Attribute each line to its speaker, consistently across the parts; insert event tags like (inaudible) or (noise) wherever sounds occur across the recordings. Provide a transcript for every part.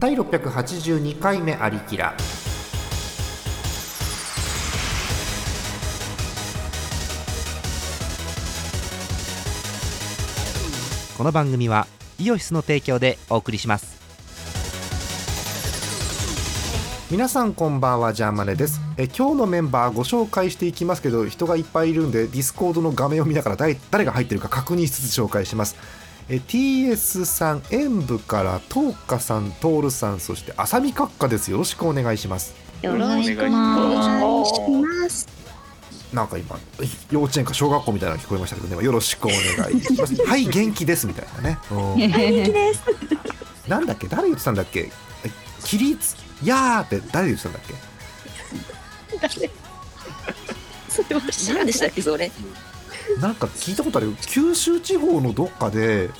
Speaker 1: 第682回目ありきら。この番組はイオシスの提供でお送りします。皆さんこんばんはジャーマネです。え今日のメンバーご紹介していきますけど人がいっぱいいるんでディスコードの画面を見ながら誰誰が入ってるか確認しつつ紹介します。え TS さん演舞からトーカさんトールさんそして浅見閣下です。よろしくお願いします。
Speaker 2: よろしくお願いします。
Speaker 1: なんか今幼稚園か小学校みたいなの聞こえましたけどね。よろしくお願いします。(laughs) はい元気ですみたいなね。うん。
Speaker 2: 元気です。
Speaker 1: なんだっけ？誰言ってたんだっけ？え起立？やーって誰言ってたんだっけ？
Speaker 2: それは知らんでしたっけそれ？
Speaker 1: なんか聞いたことあるよ。九州地方のどっかで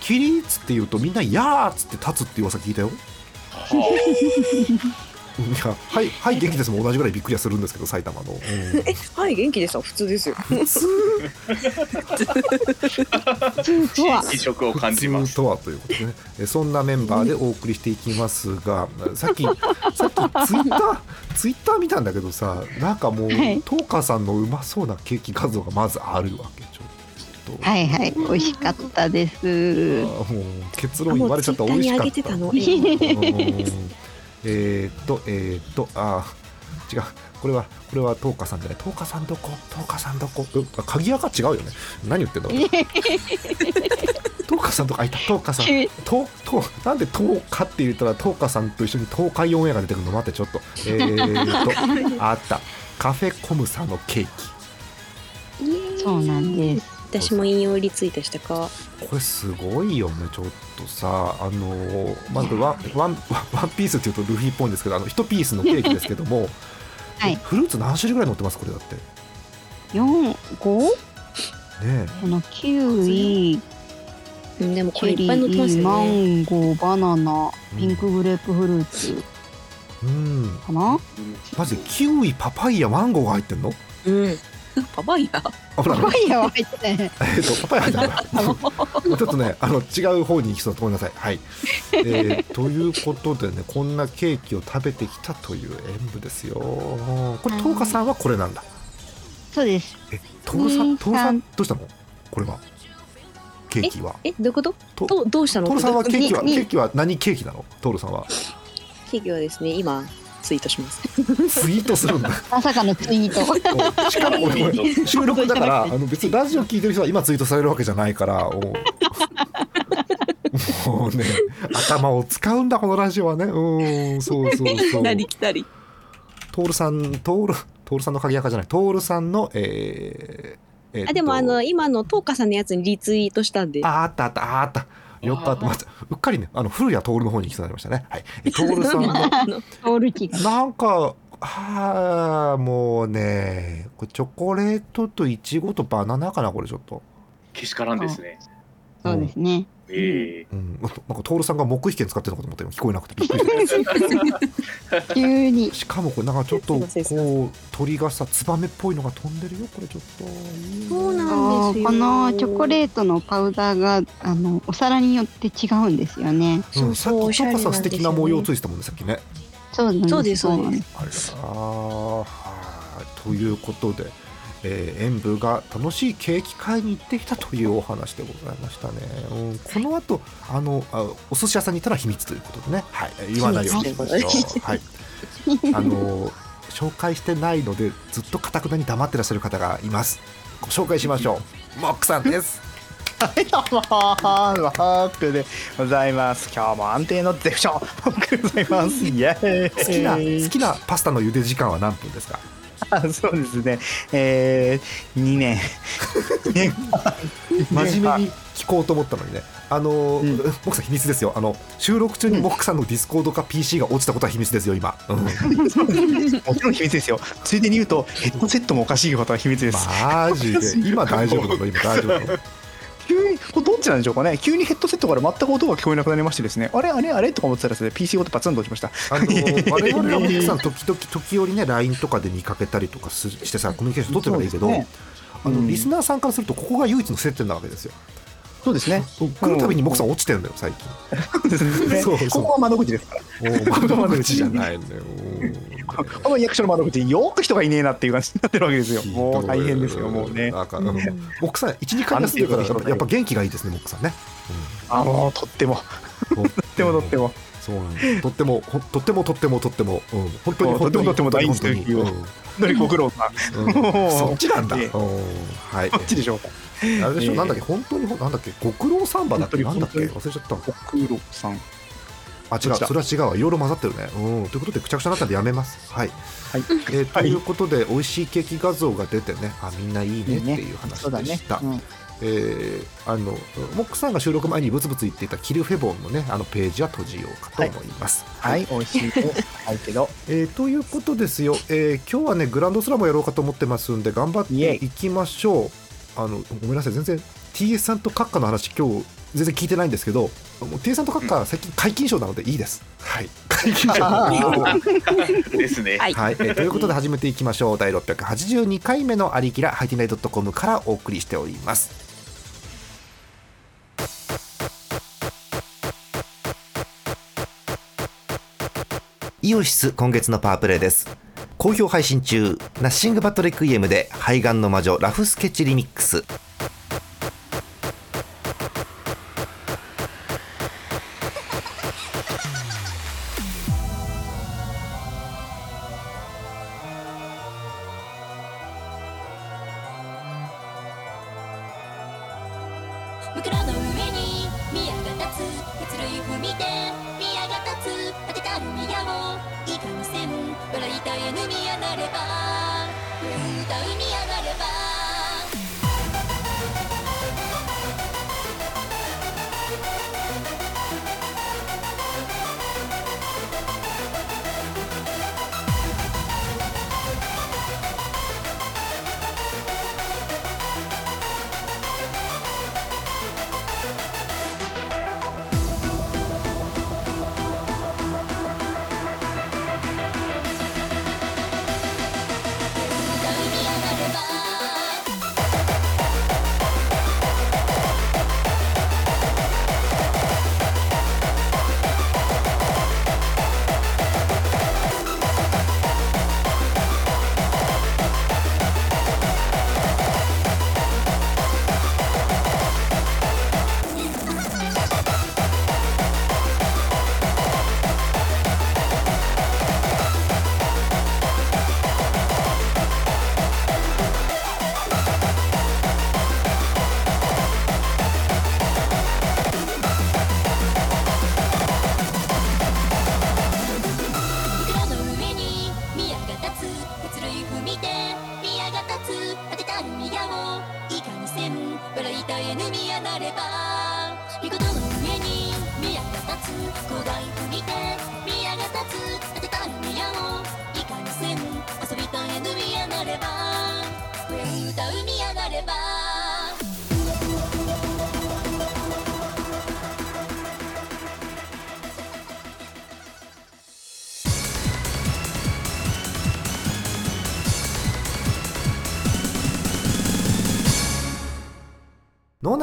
Speaker 1: 起立って言うとみんなやーっつって立つっていう噂聞いたよ。いやはいはい元気ですも同じぐらいびっくりはするんですけど埼玉の、うん
Speaker 3: え、はい、元気でした？普通ですよ。
Speaker 1: 普通？
Speaker 4: 普通とは。
Speaker 5: 異色を感じます。
Speaker 1: 普通とはということでね。えそんなメンバーでお送りしていきますがさっきさっきツイッターツイッター見たんだけどさなんかもう、
Speaker 4: はい。
Speaker 1: トーカーさんのうまそうなケーキ画像がまずあるわけちょっと、
Speaker 4: はいはい美味しかったです。
Speaker 1: もう結論言われちゃった。美味しかった。えーっとえーっとあー違う。これはこれはトーカさんじゃない。トーカさんどこ？トーカさんどこ？鍵垢違うよね。何言ってんだ俺。(laughs) トーカさんとかあいた。トーカさん。ととなんで10日って言ったらトーカさんと一緒に東海オンエアが出てくるの？待ってちょっと。えー、っと (laughs) あった。カフェコムサのケーキ。
Speaker 4: そうなんです
Speaker 3: 私も引用リツイートしたか。
Speaker 1: これすごいよねちょっとさ。あのーまずワンワンワンピースっていうとルフィっぽいんですけどあの1ピースのケーキですけども、(laughs)
Speaker 4: はい。
Speaker 1: フルーツ何種類ぐらい乗ってますこれだって？ね
Speaker 4: 四五？
Speaker 1: え。
Speaker 4: このキウイ
Speaker 3: うん、でもこれいっぱい載ってます
Speaker 4: ーマ
Speaker 3: よね。
Speaker 4: ンゴーバナナピンクグレープフルーツ。
Speaker 1: うん。
Speaker 4: かな？
Speaker 1: マジでキウイパパイヤマンゴーが入ってんの？
Speaker 2: うん。(laughs) パパイヤ？
Speaker 4: パパイヤは入ってない。
Speaker 1: えっとパパイヤ入ってない。ちょっとねあの違う方に行きそう。だごめんなさい。はい、えーということでねこんなケーキを食べてきたという演舞ですよ。これトーカさんはこれなんだ。
Speaker 4: そうです。
Speaker 1: えトールさん。トールさ
Speaker 4: さん
Speaker 1: んどうしたの？これは。ケーキは。
Speaker 3: え、どういうこと？
Speaker 1: と
Speaker 3: どうどうしたの？
Speaker 1: トールさんはケーキはケーキは何ケーキなの？トールさんは。
Speaker 3: ケーキはですね、今ツイートします。
Speaker 1: ツイートするんだ。
Speaker 4: まさかのツイート。
Speaker 1: しかも俺これ収録だから (laughs) あの別にラジオ聞いてる人は今ツイートされるわけじゃないからお (laughs) もうね頭を使うんだこのラジオはね。うんそうそうそう。
Speaker 2: なりきたり。
Speaker 1: トールさんトールトールさんの鍵垢じゃない。トールさんのえーえーっと。
Speaker 3: あ、でもあの今のトーカさんのやつにリツイートしたんで。
Speaker 1: ああったあったああったよかったまずうっかりねあの古谷徹の方に行きそうになりましたね。はい。えトールさんの
Speaker 4: オールキが。
Speaker 1: なんかあーもうねこれチョコレートとイチゴとバナナかなこれちょっと、
Speaker 5: けしからんですね。
Speaker 4: そうですね。
Speaker 5: ええ
Speaker 1: うん、なんかトールさんが黙秘権使ってるのかと思ったよ聞こえなくてびっくりした (laughs)
Speaker 4: 急に。
Speaker 1: しかもこれなんかちょっとこう鳥がさツバメっぽいのが飛んでるよ。これちょっと
Speaker 3: そうなんですよ。
Speaker 4: このチョコレートのパウダーがあのお皿によって違うんですよね。
Speaker 1: うん、さっ
Speaker 3: そう
Speaker 1: きトカさん素敵な模様つ
Speaker 3: い
Speaker 1: いてたもんねさっきね。
Speaker 4: そうなんです
Speaker 3: そうですそうです。
Speaker 4: なんです
Speaker 1: あらはい。ということで、えー、演舞が楽しいケーキ買いに行ってきたというお話でございましたね、うん、この後あのあお寿司屋さんに行ったら秘密ということでね、はい、言わないようにしましょう、はい、あの紹介してないのでずっとかたくなに黙ってらっしゃる方がいます。ご紹介しましょう。モックさんです。
Speaker 6: はい、どうもー、モックでございます。今日も安定の絶不調、モックでございます。イエーイ。
Speaker 1: 好きな好きなパスタの茹で時間は何分ですか？
Speaker 6: あ (laughs) そうですね。えー、2年。(laughs)
Speaker 1: 真面目に聞こうと思ったのにね、あのー
Speaker 6: うん
Speaker 1: さん秘密ですよ。あの収録中にモックさんのディスコードか PC が落ちたことは秘密ですよ今。うん、
Speaker 6: もちろん秘密ですよ。ついでに言うと、ヘッドセットもおかしいことは秘密です。
Speaker 1: マジで今大丈夫なの？今大丈夫なの？
Speaker 6: ちなんでしょうかね。急にヘッドセットから全く音が聞こえなくなりましてですね。あれあれあれ？とか思ってたらですね、PC ごとパツンと落ちました？
Speaker 1: あの (laughs) ー我々はモックさん時々時折ね LINE とかで見かけたりとかすしてさコミュニケーション取ってるからいいけど、
Speaker 6: ね
Speaker 1: あの
Speaker 6: うん
Speaker 1: リスナーさんからするとここが唯一の接点なわけですよ。
Speaker 6: そうですね。
Speaker 1: 来るたびにモクさん落ちてるんだよ最近。
Speaker 6: そうですね
Speaker 1: そう。そう
Speaker 6: ここは窓口ですから。
Speaker 1: おー窓口じゃないのよ。
Speaker 6: この役所の窓口。によく人がいねえなっていう感じになってるわけですよ。もう大変ですよ、もうね。
Speaker 1: なんか、うん。モクさん12回休んからやっぱ元気がいいですねモクさんね、
Speaker 6: あのとっても、
Speaker 1: うん、
Speaker 6: とってもとっても。
Speaker 1: そうなんです。とってもほとってもとってもとっても、うん、本当に
Speaker 6: うん
Speaker 1: 本当に
Speaker 6: とってもとっても大好き
Speaker 1: 本当に。
Speaker 6: よご苦労さん。
Speaker 1: そっちなんだ、はい。
Speaker 6: こっちでしょうか。(laughs)
Speaker 1: あれでしょ、
Speaker 6: ええ
Speaker 1: なんだっけ？本当になんだっけ？ご苦労サンバだっけ？なんだっけ？忘れちゃった
Speaker 6: ご苦労さん。
Speaker 1: あ違う。それは違うわ。いろいろ混ざってるね。うん。ということでくちゃくちゃになったんでやめます。はい、
Speaker 6: はい。
Speaker 1: えーということで美味しいケーキ画像が出てね。あみんないいねって
Speaker 6: いいね。
Speaker 1: いう話でした、。
Speaker 6: うん。
Speaker 1: えーあのモックさんが収録前にブツブツ言っていたキルフェボンのねあのページは閉じようかと思います。
Speaker 6: はい、美味しいです。はいけど。(laughs)
Speaker 1: えーということですよ、えー今日はねグランドスラムをやろうかと思ってますんで頑張っていきましょう。あのごめんなさい。全然 TS さんとカッカの話今日全然聞いてないんですけど TS さんとカッカ最近解禁賞なのでいいです。はい。解禁賞。で (laughs)
Speaker 5: ですね。
Speaker 2: はい。
Speaker 1: はい、えーということで始めていきましょう。第682回目の「アリキラハイティナイドットコム」からお送りしております。イオシス今月のパワープレイです好評配信中。ナッシングバットレクイエムで肺がんの魔女ラフスケッチリミックス。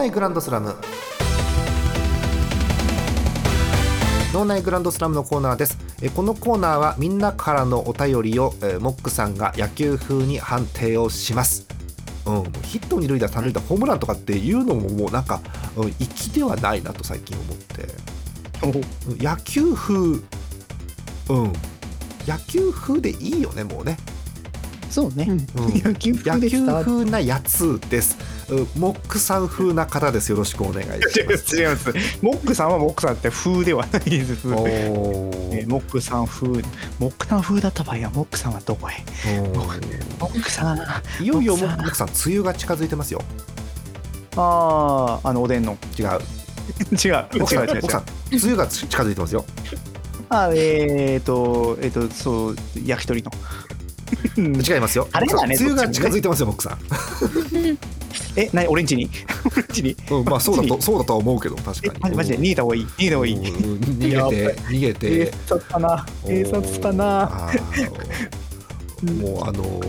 Speaker 1: 内グランドスラム。脳内グランドスラムのコーナーです。えこのコーナーはみんなからのお便りをえーモックさんが野球風に判定をします。うん、ヒット二塁打三塁打ホームランとかっていうのももうなんか、うん、粋ではないなと最近思って。う。ん野球風。うん。野球風でいいよねもうね、
Speaker 6: そうね。
Speaker 1: うん、(laughs)
Speaker 6: 野球風
Speaker 1: なやつです。うんモックさん風な方です。よろしくお願いしま
Speaker 6: ます。す (laughs) 違います。モックさんはモックさんって風ではないです。
Speaker 1: お
Speaker 6: えモックさん風、モックさん風だった場合はモックさんはどこへ？
Speaker 1: お
Speaker 6: モックさん、
Speaker 1: いよいよモ
Speaker 6: モック
Speaker 1: さん梅雨が近づいてますよ。
Speaker 6: あー、あのおでんの。(laughs)
Speaker 1: 違う。
Speaker 6: 違う、違う、違う、違う。
Speaker 1: モック。さん梅雨が近づいてますよ。
Speaker 6: あ、えーと、えーと、そう、焼き鳥の。
Speaker 1: 違いますよ。
Speaker 6: あれだね
Speaker 1: 梅雨が近づいてますよモックさん。(laughs)
Speaker 6: え、なに、オレンジに？オレンジに？
Speaker 1: うんまあそうだとそうだとは思うけど確
Speaker 6: え
Speaker 1: かに。
Speaker 6: マジマジで逃げた方がいい。逃げた方がいい。
Speaker 1: うん逃げて逃げ
Speaker 6: 警
Speaker 1: て
Speaker 6: 察かな。警察かな。
Speaker 1: もうあの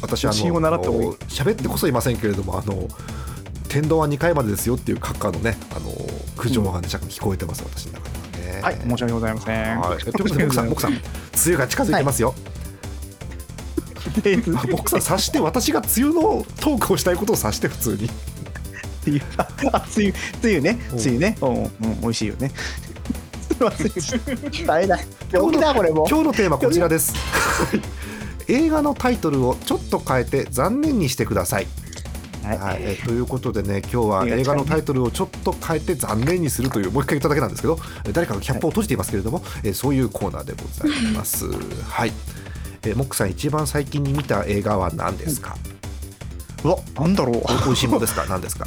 Speaker 1: 私あの喋ってこそいませんけれどもあの天丼は2回までですよっていう閣下のねあの苦情がね若干聞こえてます私の中ではね。
Speaker 6: はい、申し訳ございません。
Speaker 1: はい、ということで、僕さん、僕さん、梅雨が近づいてますよ。
Speaker 6: で
Speaker 1: 僕さん、察して、私が梅雨のトークをしたいことを察して、普通に。(laughs)
Speaker 6: あ、つゆ、つゆね、
Speaker 1: うん
Speaker 6: つゆね、うん、うん、美味しいよね。(laughs) すいません。大変だ。病気だ、これも。
Speaker 1: 今日のテーマ、こちらです。(laughs) 映画のタイトルをちょっと変えて残念にしてください。
Speaker 6: はい
Speaker 1: はい、えということでね今日は映画のタイトルをちょっと変えて残念にするというもう一回言っただけなんですけどえ誰かがキャップを閉じていますけれども、えそういうコーナーでございます。はい、えモックさん一番最近に見た映画は何ですか？
Speaker 6: うわ、なんだろう。
Speaker 1: おいしいものですか？(laughs) 何ですか？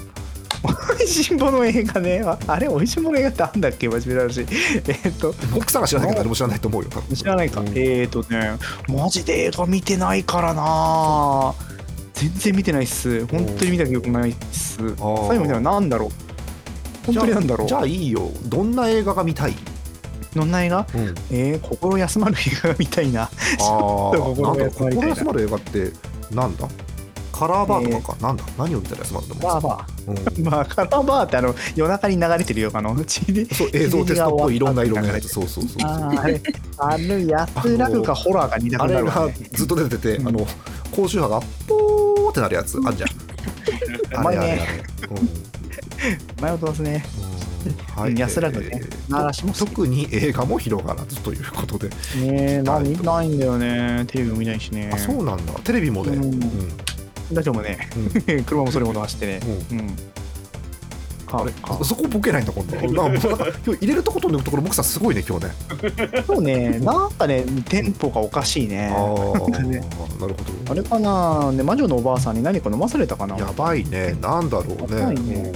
Speaker 6: 美味しいもの映画ね。ああれ、美味しいもの映画ってあんだっけ、真面目な話。(laughs) えっと、
Speaker 1: モックさんが知らないから誰も知らないと思うよ
Speaker 6: 知らないか。
Speaker 1: うん
Speaker 6: えっとね、マジで映画見てないからな。全然見てないっす。本当に見た記憶ないっす。最後のなんだろう？本当になんだろう？
Speaker 1: じゃあいいよどんな映画が見たい、
Speaker 6: どんな映画
Speaker 1: うん、
Speaker 6: えー、心休まる映画が見たいな。
Speaker 1: ああ
Speaker 6: 心休ま
Speaker 1: る映画ってなんだ？カラーバーとかか、なんだ？何を見たら休まるんだもん
Speaker 6: バーバ
Speaker 1: うん
Speaker 6: ー。(laughs) まあ、カラーバーってあの夜中に流れてるよ。あの、うちで。
Speaker 1: そう映像テストっぽいいろんな色のやつそうそうそうそう
Speaker 6: あーあれ、あの安らぐかホラーが似た
Speaker 1: あれ
Speaker 6: くなるわ、
Speaker 1: が
Speaker 6: ね。
Speaker 1: ずっと出てて、
Speaker 6: うん
Speaker 1: あの高周波がポーってなるやつあんじゃん。(laughs) あれあれあれ。
Speaker 6: 迷ってますね。
Speaker 1: うんはい、
Speaker 6: 安らぐね
Speaker 1: えー特に映画も広がらずということで、
Speaker 6: ねえ、な見ないんだよね。テレビも見ないしね。
Speaker 1: あそうなんだ。テレビもね、
Speaker 6: う
Speaker 1: うん。ん
Speaker 6: 大丈夫もね。
Speaker 1: うん。(laughs)
Speaker 6: 車もそれほど走ってね。うん。か
Speaker 1: あれ
Speaker 6: か
Speaker 1: そこボケないんだ今度。(laughs) なんか今日入れるとこと抜くところ僕さんすごいね今日ね。
Speaker 6: そうね、なんかね、テンポがおかしいね。
Speaker 1: あ。あ
Speaker 6: ね。
Speaker 1: なるほ
Speaker 6: あれかな、ね、魔女のおばあさんに何か飲まされたかな。
Speaker 1: どやばいね。なんだろうね。
Speaker 6: ね。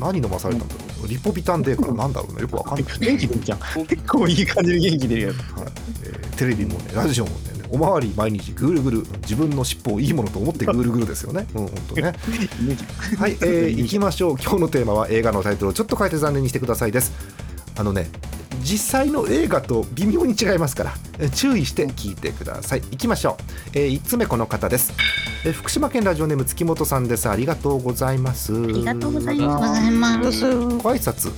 Speaker 1: 何飲まされたんだろうリポビタンデーからなんだろうねよくわかんない
Speaker 6: 元気出るじゃん。結構いい感じで元気出るやつ。
Speaker 1: はいえーテレビもねラジオもねおまわり毎日ぐるぐる自分の尻尾をいいものと思ってぐるぐるですよね。うん本当ね。はい、えー、(laughs) 行きましょう。今日のテーマは映画のタイトルをちょっと変えて残念にしてくださいです。あのね、実際の映画と微妙に違いますから、えー注意して聞いてください。行きましょう。えー、1つ目この方です。えー福島県ラジオネーム月本さんです。ありがとうございます。あ
Speaker 2: ありがとうございます。
Speaker 4: ご
Speaker 1: 挨拶。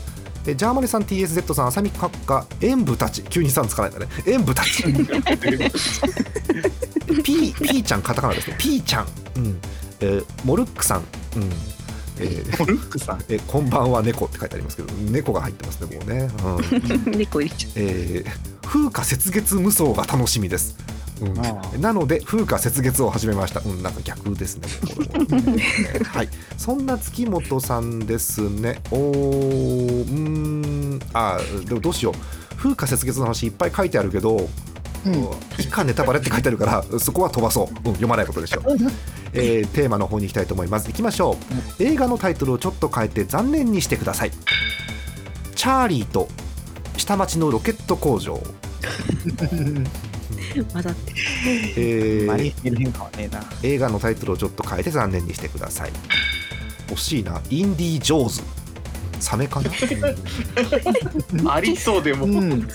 Speaker 1: えージャーマネさん TSZ さん、あさみ閣下、演舞たち、急にさんつかないんだね。演舞たち。(laughs) ピー、ピーちゃん、カタカナですね。ピーちゃん。うん。えーモルックさん。うん。えー
Speaker 6: モルックさん。
Speaker 1: えこんばんは猫って書いてありますけど猫が入ってますねもうね、うん。(laughs)
Speaker 3: 猫入れちゃ
Speaker 1: えー風化雪月無双が楽しみです、うん。
Speaker 6: あ
Speaker 1: なので風化雪月を始めました。うんなんか逆ですね (laughs) はい。そんな月本さんですね。おーうーん。あでもどうしよう。風化雪月の話いっぱい書いてあるけど
Speaker 6: うん。
Speaker 1: 以下ネタバレって書いてあるからそこは飛ばそう、うん読まないことでしょう、(laughs) えーテーマの方に行きたいと思います。行きましょう。映画のタイトルをちょっと変えて残念にしてください。チャーリーと下町のロケット工場、
Speaker 3: う (laughs) 混ざって。
Speaker 1: えー
Speaker 6: マリメル変化はねえな。
Speaker 1: 映画のタイトルをちょっと変えて残念にしてください。惜しいな。インディ・ジョーズサメかな、(laughs)
Speaker 5: ありそうでも。
Speaker 6: うん。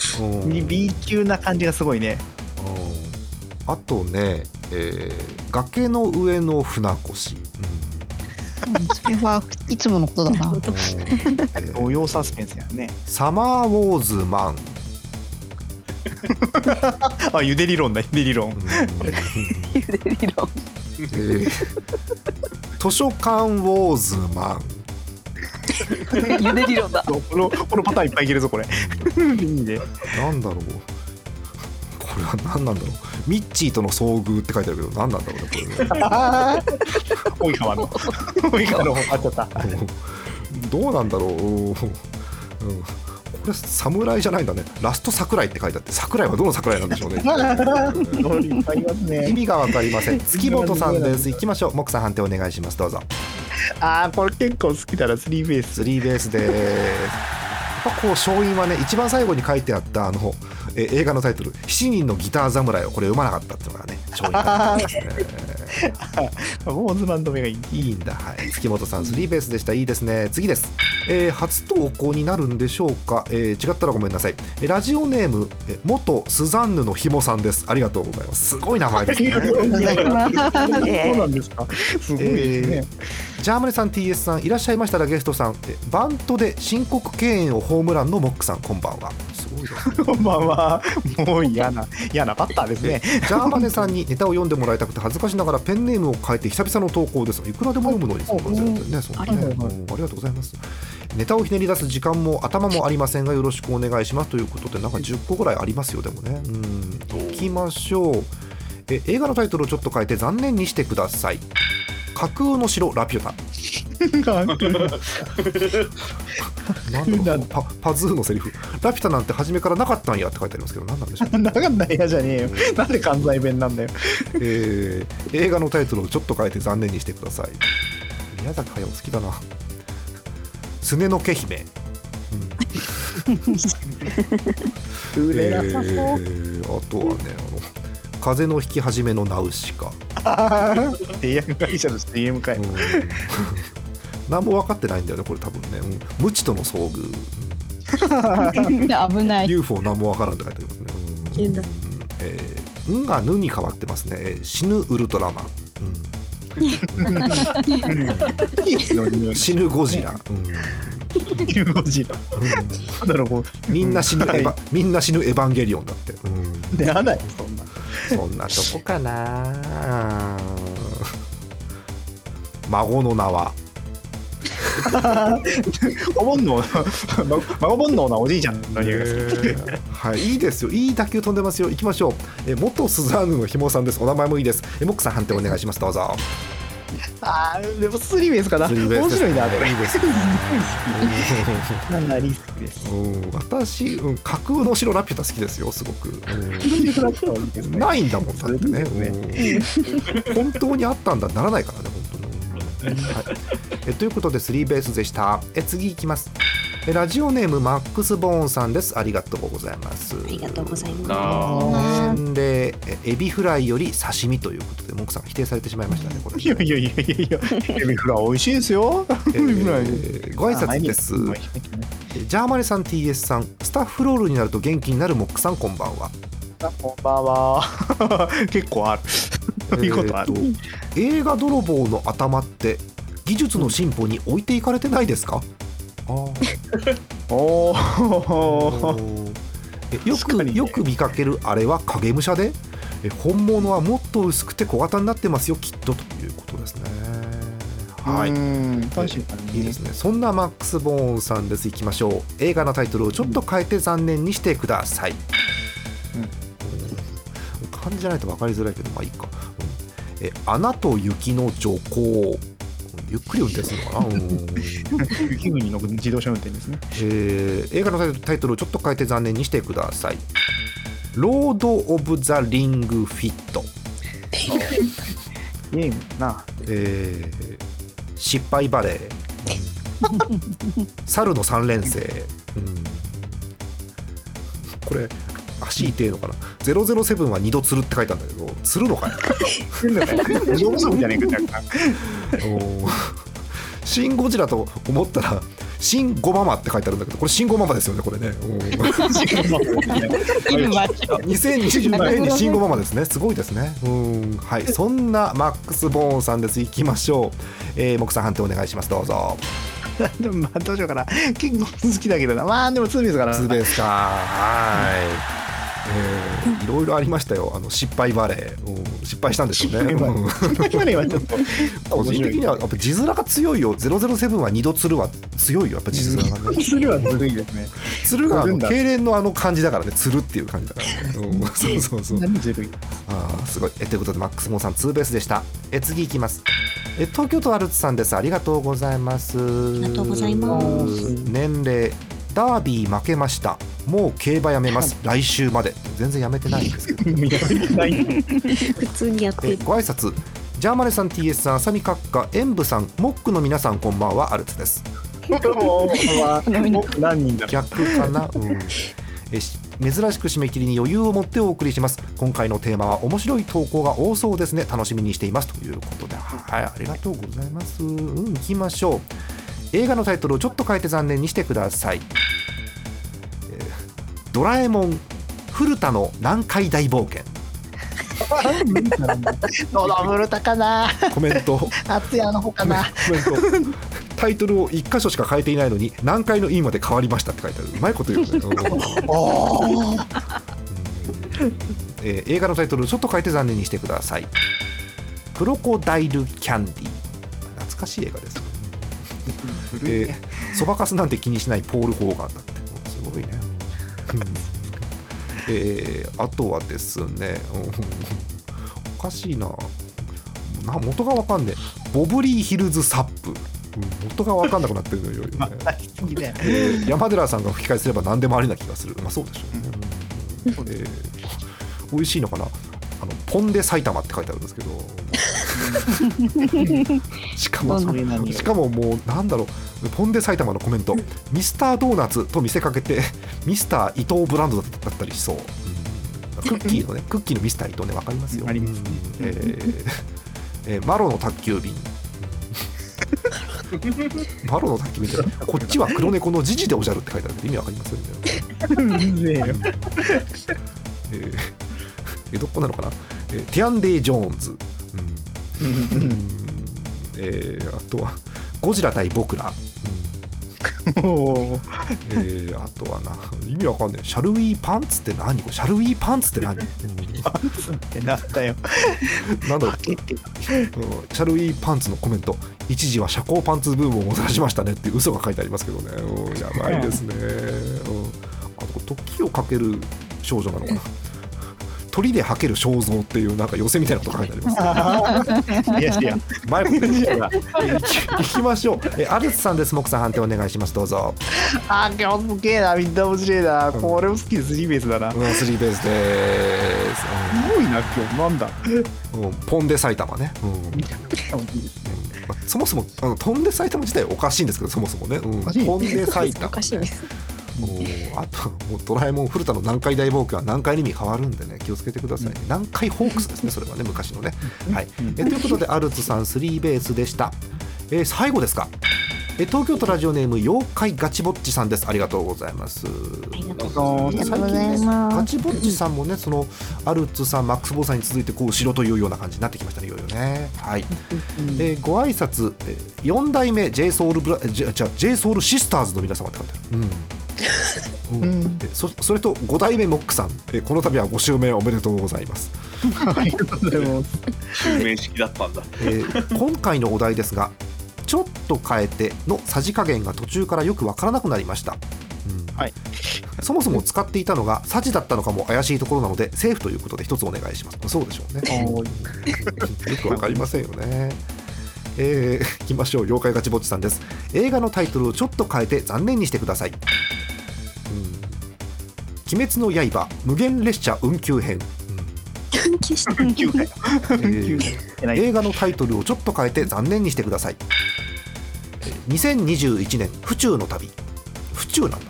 Speaker 6: B 級な感じがすごいね。
Speaker 1: あとね、えー崖の上の船越、
Speaker 4: それはいつものことだな。
Speaker 1: うんえー
Speaker 6: 同様サスペンスやね。
Speaker 1: サマーウォーズマン、(laughs)
Speaker 6: あ、ゆで理論だ、ゆ (laughs) で理論。
Speaker 1: えー図書館ウォーズマン (laughs)
Speaker 2: ゆで理論だ。
Speaker 6: このこのパターンいっぱいいけるぞこれ。(laughs) いいね。
Speaker 1: なんだろうこれは何なんだろうミッチーとの遭遇って書いてあるけど何なんだろうねこれね (laughs)
Speaker 6: 大井川の。大井川の方あっちゃった。
Speaker 1: どうなんだろう、うんれ侍じゃないんだね。ラスト桜井って書いてあって桜井はどの桜井なんでしょうね。(laughs)
Speaker 6: いっぱいいます
Speaker 1: 意
Speaker 6: ね。
Speaker 1: 味が分かりません。(laughs) 月本さんです。行きましょう木さん判定お願いします。どうぞ。
Speaker 6: あーこれ結構好きだなスリーベース。
Speaker 1: スリーベースです。やっぱこう勝因はね一番最後に書いてあったあのえ映画のタイトル「7人のギター侍」をこれ読まなかったっていうのがね勝因かなと思いますね。
Speaker 6: 坊主バンド目がいい
Speaker 1: いいんだはい。月本さんスリーベースでした。いいですね。次です、えー初投稿になるんでしょうか、えー違ったらごめんなさい。えーラジオネームえー元スザンヌのひもさんです。ありがとうございます。すごい名前ですね。(laughs)
Speaker 6: そうなんですか。すごいですね、
Speaker 1: ジャーマネさん TS さんいらっしゃいましたらゲストさん。えバントで申告敬遠をホームランのモックさんこんばんは
Speaker 6: こんばんはもう嫌な嫌なバッターですね。
Speaker 1: ジャーマネさんにネタを読んでもらいたくて恥ずかしながらペンネームを変えて久々の投稿ですいくらでも読むのにそうなんです。よね
Speaker 3: ありが
Speaker 1: とうございます。ネタをひねり出す時間も頭もありませんがよろしくお願いしますということでなんか10個ぐらいありますよ。でもねうん。いきましょう。え映画のタイトルをちょっと変えて残念にしてください架空の城ラピュタ。(laughs) なんだろう (laughs) パパズーのセリフ。ラピュタなんて初めからなかったんやって書いてありますけど何なんでしょう (laughs)
Speaker 6: なかった嫌じゃねえよ。なんで関西弁なんだよ。
Speaker 1: えー映画のタイトルをちょっと変えて残念にしてください。宮崎駿好きだな。すねの毛姫。
Speaker 6: 売れなさそう、
Speaker 1: えーあとはねあの風の引き始めのナウシカ、
Speaker 6: 製薬会社の CM かい。
Speaker 1: うん。何も分かってないんだよねこれ多分ね、うん。無知との遭遇、(laughs)
Speaker 4: 危ない。
Speaker 1: UFO 何も分からんって書いてありますね、うん。えーんがぬに変わってますね、えー死ぬウルトラマン、(laughs) うん。死ぬゴジラ、うん。
Speaker 6: ユーゴジラ。う
Speaker 1: ん。な死ぬエヴァ、
Speaker 6: はい。
Speaker 1: みんな死ぬエヴァンゲリオンだって、うん。
Speaker 6: 出会わないそんな
Speaker 1: そんなとこかな。孫の名は。
Speaker 6: お盆の孫煩悩なおじいちゃんの匂いがする。
Speaker 1: はいいいですよ。いい打球飛んでますよ。行きましょう。え元スザーヌのひもさんです。お名前もいいです。えモックさん判定お願いします。どうぞ
Speaker 6: あーでもスリーベースかな。
Speaker 1: スリーベースです
Speaker 6: 面白いなこれ。
Speaker 1: いいです (laughs)
Speaker 6: なんかリスクです。
Speaker 1: うん私、うん、架空の城ラピュタ好きですよすごく、うん
Speaker 6: な
Speaker 1: ないんだもんだってね、うん。本当にあったんだならないからね本当に、うん。はい、えということでスリーベースでした。え次いきます。えラジオネームマックス・ボーンさんです。ありがとうございます。
Speaker 3: ありがとうございます。
Speaker 1: でえエビフライより刺身ということでモクさん否定されてしまいましたねこれ。
Speaker 6: いやいやいやいやいやエビフライ美味しいですよ。
Speaker 1: え
Speaker 6: エビフライ。
Speaker 1: ーご挨拶です。ジャーマネさん TS さんスタッフロールになると元気になるモックさんこんばんは。
Speaker 6: こんばんは。(laughs) 結構ある。いうことある。
Speaker 1: 映画泥棒の頭って技術の進歩に置いていかれてないですか、あー (laughs)
Speaker 6: おお (laughs)
Speaker 1: えよ
Speaker 6: 確かにね。
Speaker 1: くよく見かけるあれは影武者で？え本物はもっと薄くて小型になってますよきっと。ということですね。はい。
Speaker 6: 確かに
Speaker 1: いいですね。そんなマックス・ボーンさんです。いきましょう。映画のタイトルをちょっと変えて残念にしてください、
Speaker 6: うん。
Speaker 1: うん漢字じゃないと分かりづらいけどまあいいか、うん。え穴と雪の徐行ゆっくり運転するのかな、うん
Speaker 6: 雪国の自動車運転ですね。
Speaker 1: えー。映画のタイトルをちょっと変えて残念にしてください。ロード・オブ・ザ・リング・フィット、
Speaker 6: ゲームな。
Speaker 1: えー。失敗バレー、猿の3連星、うん。これ足痛えのかな。007は2度釣るって書いてあるんだけど釣るのかよ。
Speaker 6: 変だね自動車みたいな言い方や
Speaker 1: おー。シン・ゴジラと思ったらシン・ゴママって書いてあるんだけどこれシン・ゴママですよねこれね。おー。
Speaker 4: 今マッチョ
Speaker 1: 2022年にシン・ゴママですね。すごいですね。うんはい。そんなマックス・ボーンさんです。いきましょう、えー、木さん判定お願いします。どうぞ。
Speaker 6: でもまあどうしようかな。結構好きだけどな。まあでもツービースかな。
Speaker 1: ツーベースか。はいえーいろいろありましたよ。あの失敗バレー、うん失敗したんでしょうね、うん。
Speaker 6: 今ねはちょっと。
Speaker 1: 個人的にはやっぱ字面が強いよ。007は二度釣るは強いよ。やっぱ字面がね。
Speaker 6: それはずるいですね。
Speaker 1: 鶴があの
Speaker 6: ずるいんだ。
Speaker 1: 痙攣のあの感じだからね。釣るっていう感じだから。ね、うん、(laughs) そうそうそう
Speaker 6: 何ずるい
Speaker 1: あーすごい。えということでマックスモンさんツーベースでした。え次いきます。え東京都アルツさんです。ありがとうございます。あ
Speaker 3: りがとうございます。
Speaker 1: 年齢ダービー負けました。もう競馬やめます。来週まで。全然やめてないんですけど。(laughs)
Speaker 3: 普通にやって。
Speaker 1: ご挨拶。ジャーマネさん TS さん浅見閣下演武さんモックの皆さんこんばんはアルツです。
Speaker 6: もう何人だ？
Speaker 1: 逆かな、うん、えし珍しく締め切りに余裕を持ってお送りします。今回のテーマは面白い投稿が多そうですね。楽しみにしています。ということで。はいありがとうございます。うん行きましょう映画のタイトルをちょっと変えて残念にしてください、えードラえもん古田の南海大冒険。
Speaker 6: 野田ブルタかな。
Speaker 1: コメント。
Speaker 6: 達也の方かな。
Speaker 1: コメント。タイトルを1箇所しか変えていないのに南海の意まで変わりましたって書いてある。うまいこと言う (laughs) えー映画のタイトルちょっと変えて残念にしてください。クロコダイルキャンディ懐かしい映画ですねえーそばかすなんて気にしないポール・ホーガンだって。すごいね、うん。えーあとはですね、うんおかしいな。な元がわかんねえ。ボブリーヒルズサップ、うん。元がわかんなくなってるのよ、(laughs) ね。えー山寺さんが吹き替えすれば何でもありな気がする。まあそうでしょうね、えー美味しいのかなあのポンデ埼玉って書いてあるんですけど。(laughs) しかもしかももうなんだろう。ポンデ埼玉のコメント。ミスタードーナツと見せかけてミスター伊藤ブランドだったりしそう、クッキーのねクッキーのミスター伊藤ねわかりますよ。
Speaker 6: あります
Speaker 1: うん。えーえーマロの宅急便。(laughs) マロの宅急便ってこっちは黒猫のジジでおじゃるって書いてあるけど意味わかりますよね、
Speaker 6: えよ
Speaker 1: えー江戸っ子なのかな、えーティアンデイ・ジョーンズ、うん。うん。えーあとはゴジラ対僕ら、
Speaker 6: おー。
Speaker 1: えーあとはな意味わかんない。シャルウィーパンツって何？シャルウィーパンツって何、うん
Speaker 6: ってなったよ。
Speaker 1: なんだ？ろう、うん。シャルウィーパンツのコメント。一時は社交パンツブームをもたらしましたね。って嘘が書いてありますけどね、うんやばいですね、うん、あと時をかける少女なのかな鳥で吐ける肖像っていうなんか寄せみたいなこと書いてあります (laughs)
Speaker 6: いやいや
Speaker 1: 前も言ったが、えー行きましょう。えーアルツさんです。モクさん判定お願いします。どうぞ。
Speaker 6: あ今日すげえなみんな面白いなこれも好きでスリーベースだなす
Speaker 1: うん、スリーベースです。
Speaker 6: ごいな今日なんだ
Speaker 1: うんうんポンデ埼玉ね。うんうんまあそもそもあの飛んで埼玉自体おかしいんですけどそもそもね、うん、
Speaker 6: おかしい
Speaker 1: 飛んで埼玉、(laughs)
Speaker 3: おかしいです。
Speaker 1: もうあともうドラえもん古田の南海大冒険は南海に意味変わるんでね気をつけてくださいね、南海ホークスですねそれはね昔のね、はい。えということでアルツさんスリーベースでした、えー最後ですか。え東京都ラジオネーム妖怪ガチぼっちさんです。ありがとうございます。
Speaker 3: ありがとう
Speaker 6: あ
Speaker 3: ございます。
Speaker 1: ガチぼっちさんもねそのアルツさんマックスボーさんに続いてこう後ろというような感じになってきましたねいよいよね。はい、えーご挨拶、えー、4代目 j ソ o ルブラじゃじゃ j ソ o ルシスターズの皆様って書いてある。うんうん。えそそれと5代目モックさん、えーこの度はご襲名おめでとうございます、
Speaker 6: ありがとうございます。
Speaker 5: 襲 (laughs) 名式だったんだ。
Speaker 1: えー今回のお題ですがちょっと変えてのさじ加減が途中からよくわからなくなりました、うん。
Speaker 6: はい。
Speaker 1: そもそも使っていたのがサジだったのかも怪しいところなのでセーフということで一つお願いします。そうでしょうね。(laughs) よくわかりませんよね。えー、いきましょう。妖怪ガチぼっちさんです。映画のタイトルをちょっと変えて残念にしてください、うん、鬼滅の刃無限列車運休編、
Speaker 3: 消した
Speaker 6: 9回
Speaker 1: うんえー映画のタイトルをちょっと変えて残念にしてください。えー2021年府中の旅。府中なんだね、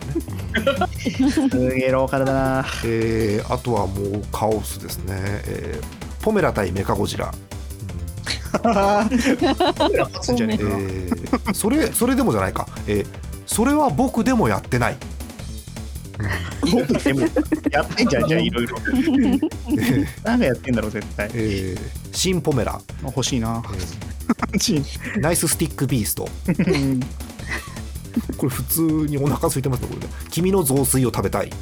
Speaker 6: すげえローカルだな。
Speaker 1: えーあとはもうカオスですね、えーポメラ対メカゴジラ、
Speaker 6: そ (laughs) え
Speaker 1: それそれでもじゃないか、えーそれは僕でもやってない、
Speaker 6: 僕でもやってんじゃんじゃあいろいろ。
Speaker 1: えー
Speaker 6: なんかやってんだろう絶対。
Speaker 1: えーシン・ポメラ、
Speaker 6: 欲しいな。
Speaker 1: え
Speaker 6: チン
Speaker 1: ー (laughs) ナイススティック・ビースト。
Speaker 6: うん。
Speaker 1: これ普通にお腹空いてますねこれ。ね君の雑炊を食べたい。(laughs)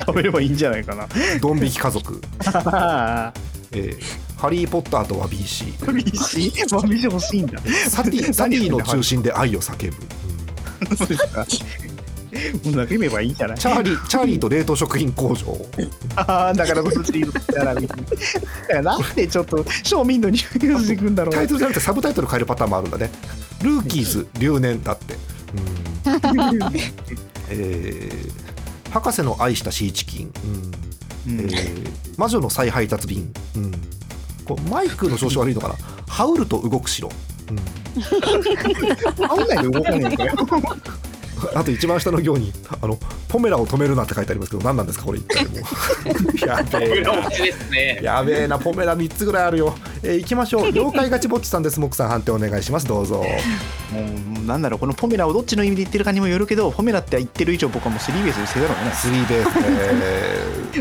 Speaker 6: 食べればいいんじゃないかな。
Speaker 1: ドン引き家族、
Speaker 6: あ
Speaker 1: えーハリー・ポッターとは BC
Speaker 6: あビシまあビシ欲しいんだ。
Speaker 1: サティ (laughs) サティの中心で愛を叫ぶ、うん。
Speaker 6: そうですか。ばいいんじゃない？
Speaker 1: チャーリーチャーリーと冷凍食品工場。
Speaker 6: ああだからこそチーズやらみたいななんでちょっと庶民の匂いがしてくんだろう。
Speaker 1: タイトルじゃなくてサブタイトル変えるパターンもあるんだねルーキーズ留年だって、う (laughs) んえー博士の愛したシーチキン、うん
Speaker 6: うん。
Speaker 1: えー魔女の再配達便、うん、こうマイクの調子悪いのかな？ハウルと動く城、うん。
Speaker 6: 合わないで動かねえんだよ。(laughs)
Speaker 1: あと一番下の行にあのポメラを止めるなって書いてありますけど何なんですかこれ一体もう。(laughs) やべえ。な。やべえなポメラ3つぐらいあるよ、えー、行きましょう。(laughs) 妖怪ガチぼっちさんです。モックさん判定お願いします。どうぞ。
Speaker 6: もうなんだろうこのポメラをどっちの意味で言ってるかにもよるけどポメラって言ってる以上僕はもうスリーベースでせざるを得ない。
Speaker 1: スリーベース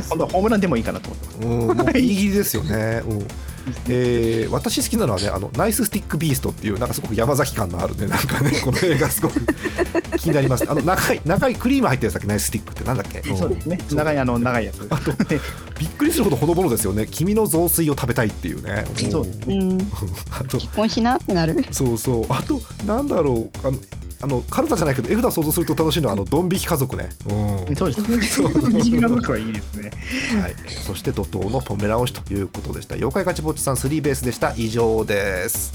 Speaker 1: (laughs)
Speaker 6: 今度はホームランでもいいかなと思ってます。
Speaker 1: うん、もうギリギリですよね。うん。(laughs) えー私好きなのはねあのナイススティックビーストっていうなんかすごく山崎感のあるねなんかね (laughs) この映画すごく気になります。あの長い長いクリーム入ってるやつだっけ？ナイススティックってなんだっけ、ん
Speaker 6: そうですね。長いあの長いやつ。
Speaker 1: あとびっくりするほどほどぼのですよね。君の雑炊を食べたいっていうね。
Speaker 6: そう
Speaker 1: うん
Speaker 4: うん。
Speaker 1: あと
Speaker 4: 結婚しなってなる。
Speaker 1: そうそう。あとなんだろう。あのあのカルタじゃないけど絵札想像すると楽しいのはあのドン引き家族ね、うん。
Speaker 6: そうですね。自分の僕はいいですね。
Speaker 1: はい、そして怒涛のポメラ推しということでした。妖怪ガチぼっちさんスリーベースでした。以上です。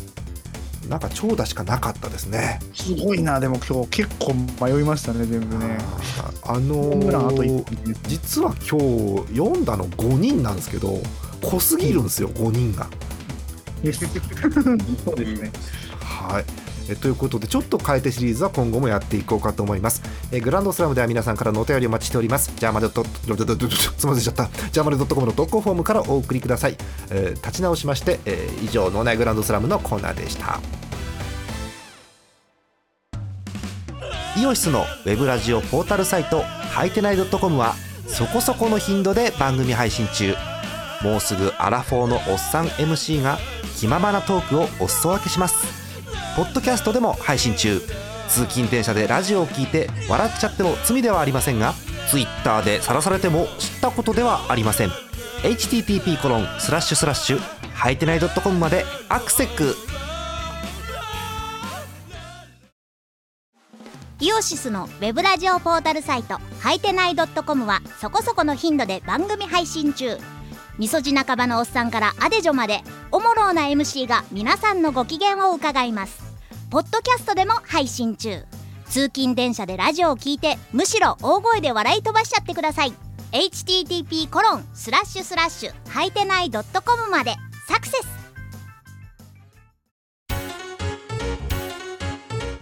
Speaker 1: なんか長打しかなかったですね。
Speaker 6: すごいな。でも今日結構迷いましたね全部ね。
Speaker 1: ああの
Speaker 6: ホームランあと1
Speaker 1: ー
Speaker 6: 本です
Speaker 1: 実は今日読んだの5人なんですけど濃すぎるんですよ5人が。(laughs)
Speaker 6: そうですね。
Speaker 1: はいえということでちょっと変えてシリーズは今後もやっていこうかと思います。えグランドスラムでは皆さんからのお便りお待ちしております。ジャーマネドットドドドドドすみませんちゃったジャーマネドットコムの投稿フォームからお送りください、えー立ち直しまして、えー以上脳内グランドスラムのコーナーでしたイオシスのウェブラジオポータルサイトはいてない .com はそこそこの頻度で番組配信中もうすぐアラフォーのおっさん MC が気ままなトークをお裾分けしますポッドキャストでも配信中。通勤電車でラジオを聞いて笑っちゃっても罪ではありませんが Twitter で晒されても知ったことではありません。http コロンスラッシュスラッシュはいてない .com までアクセック
Speaker 7: イオシスのウェブラジオポータルサイトはいてない .com はそこそこの頻度で番組配信中。みそじ半ばのおっさんからアデジョまでおもろうな MC が皆さんのご機嫌を伺います。ポッドキャストでも配信中。通勤電車でラジオを聞いてむしろ大声で笑い飛ばしちゃってください。http コロンスラッシュスラッシュはいてない .com までサクセス。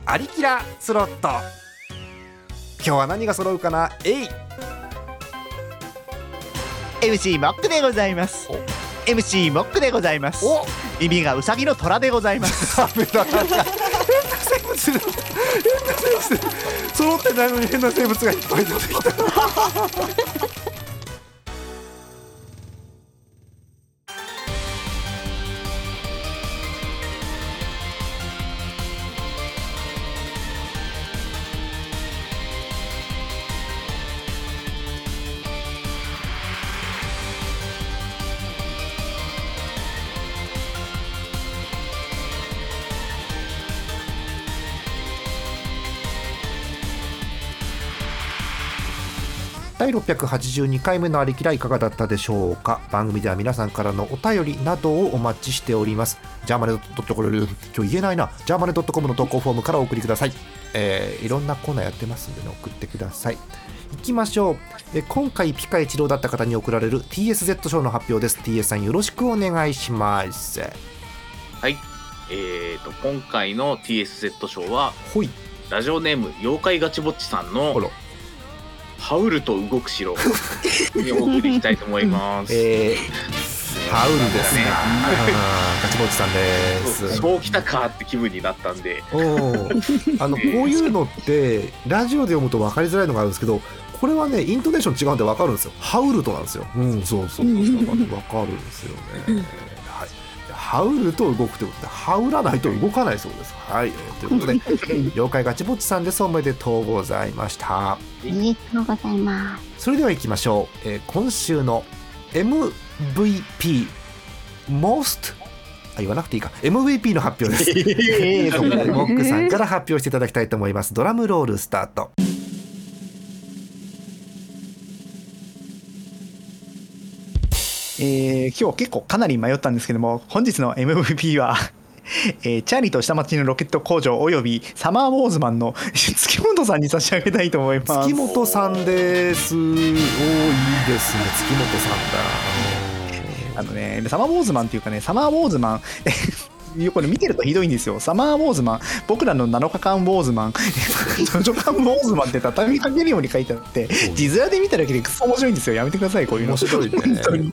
Speaker 1: アリキラスロット。今日は何が揃うかな？えい
Speaker 8: MC モックでございます。MC モックでございます。
Speaker 1: お。
Speaker 8: 耳がウサギの虎でございます (laughs)
Speaker 1: 物変な生物。揃ってないのに変な生物がいっぱい出てきた。第682回目のありきらいかがだったでしょうか？番組では皆さんからのお便りなどをお待ちしております。ジャーマネドットコム今日言えないな。ジャーマネドットコムの投稿フォームからお送りください、えーいろんなコーナーやってますんでね送ってください。行きましょう。えー今回ピカイチローだった方に送られる TSZ 賞の発表です。TS さんよろしくお願いします。
Speaker 5: はい。えーと、今回の TSZ 賞は、
Speaker 1: ほい。
Speaker 5: ラジオネーム、妖怪ガチぼっちさん
Speaker 1: あ
Speaker 5: の
Speaker 1: ら、
Speaker 5: ハウルと動く城。にお送りしたいと思います。(laughs)
Speaker 1: えー、ハウルですね。(laughs) ガチボッチさんです。
Speaker 5: そう来たかって気分になったんで、
Speaker 1: あのこういうのってラジオで読むと分かりづらいのがあるんですけどこれはねイントネーション違うんで分かるんですよ。ハウルトなんですよ。うんそうそう。(laughs) 分かるんですよねはいハウルと動くということでハウらないと動かないそうです。はい、えーということで (laughs) 妖怪ガチぼっちさんです。おめでとうございました。
Speaker 4: ありがとうございます。
Speaker 1: それでは行きましょう、えー今週の MVP most あ言わなくていいか。MVP の発表です。(laughs)
Speaker 6: ええ
Speaker 1: モックさんから発表していただきたいと思います。ドラムロールスタート
Speaker 6: えー今日結構かなり迷ったんですけども本日の MVP は、(laughs) えーチャーリーと下町のロケット工場およびサマーウォーズマンの (laughs) 月本さんに差し上げたいと思います。
Speaker 1: 月本さんです。おーいいですね。月本さんだ。
Speaker 6: あのねサマーウォーズマンっていうかねサマーウォーズマンこれ見てるとひどいんですよ。サマーウォーズマン、僕らの7日間ウォーズマン、図書館ウォーズマンって畳みかけるように書いてあって、字面で見ただけでクソ面白いんですよ。やめてください、こういうの。
Speaker 1: 面白いね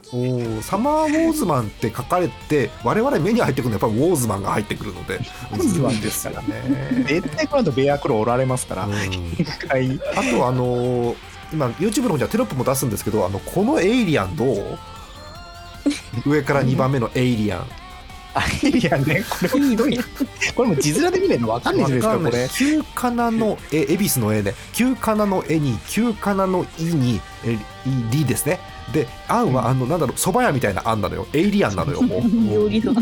Speaker 1: サマーウォーズマンって書かれて我々目に入ってくるのはやっぱりウォーズマンが入ってくるので
Speaker 6: ウォーズマンですから
Speaker 1: ね
Speaker 6: 絶対この後ベアクロおられますから。
Speaker 1: うん
Speaker 6: 一回
Speaker 1: あとあのー今 YouTube の方にはテロップも出すんですけどあのこのエイリアンどう？上から2番目のエイリアン
Speaker 6: あいやね、これもひどい。これも字面で見ないのわかんないじゃないですか、これ。
Speaker 1: 旧かなのえ恵比寿の絵ね旧かなの絵に旧かなの「い」に「えり」ですね。で「あん」はあのなんだろう蕎麦屋みたいな「あん」なのよ。エイリアンなのよもう。(laughs)
Speaker 2: 料理の。
Speaker 1: う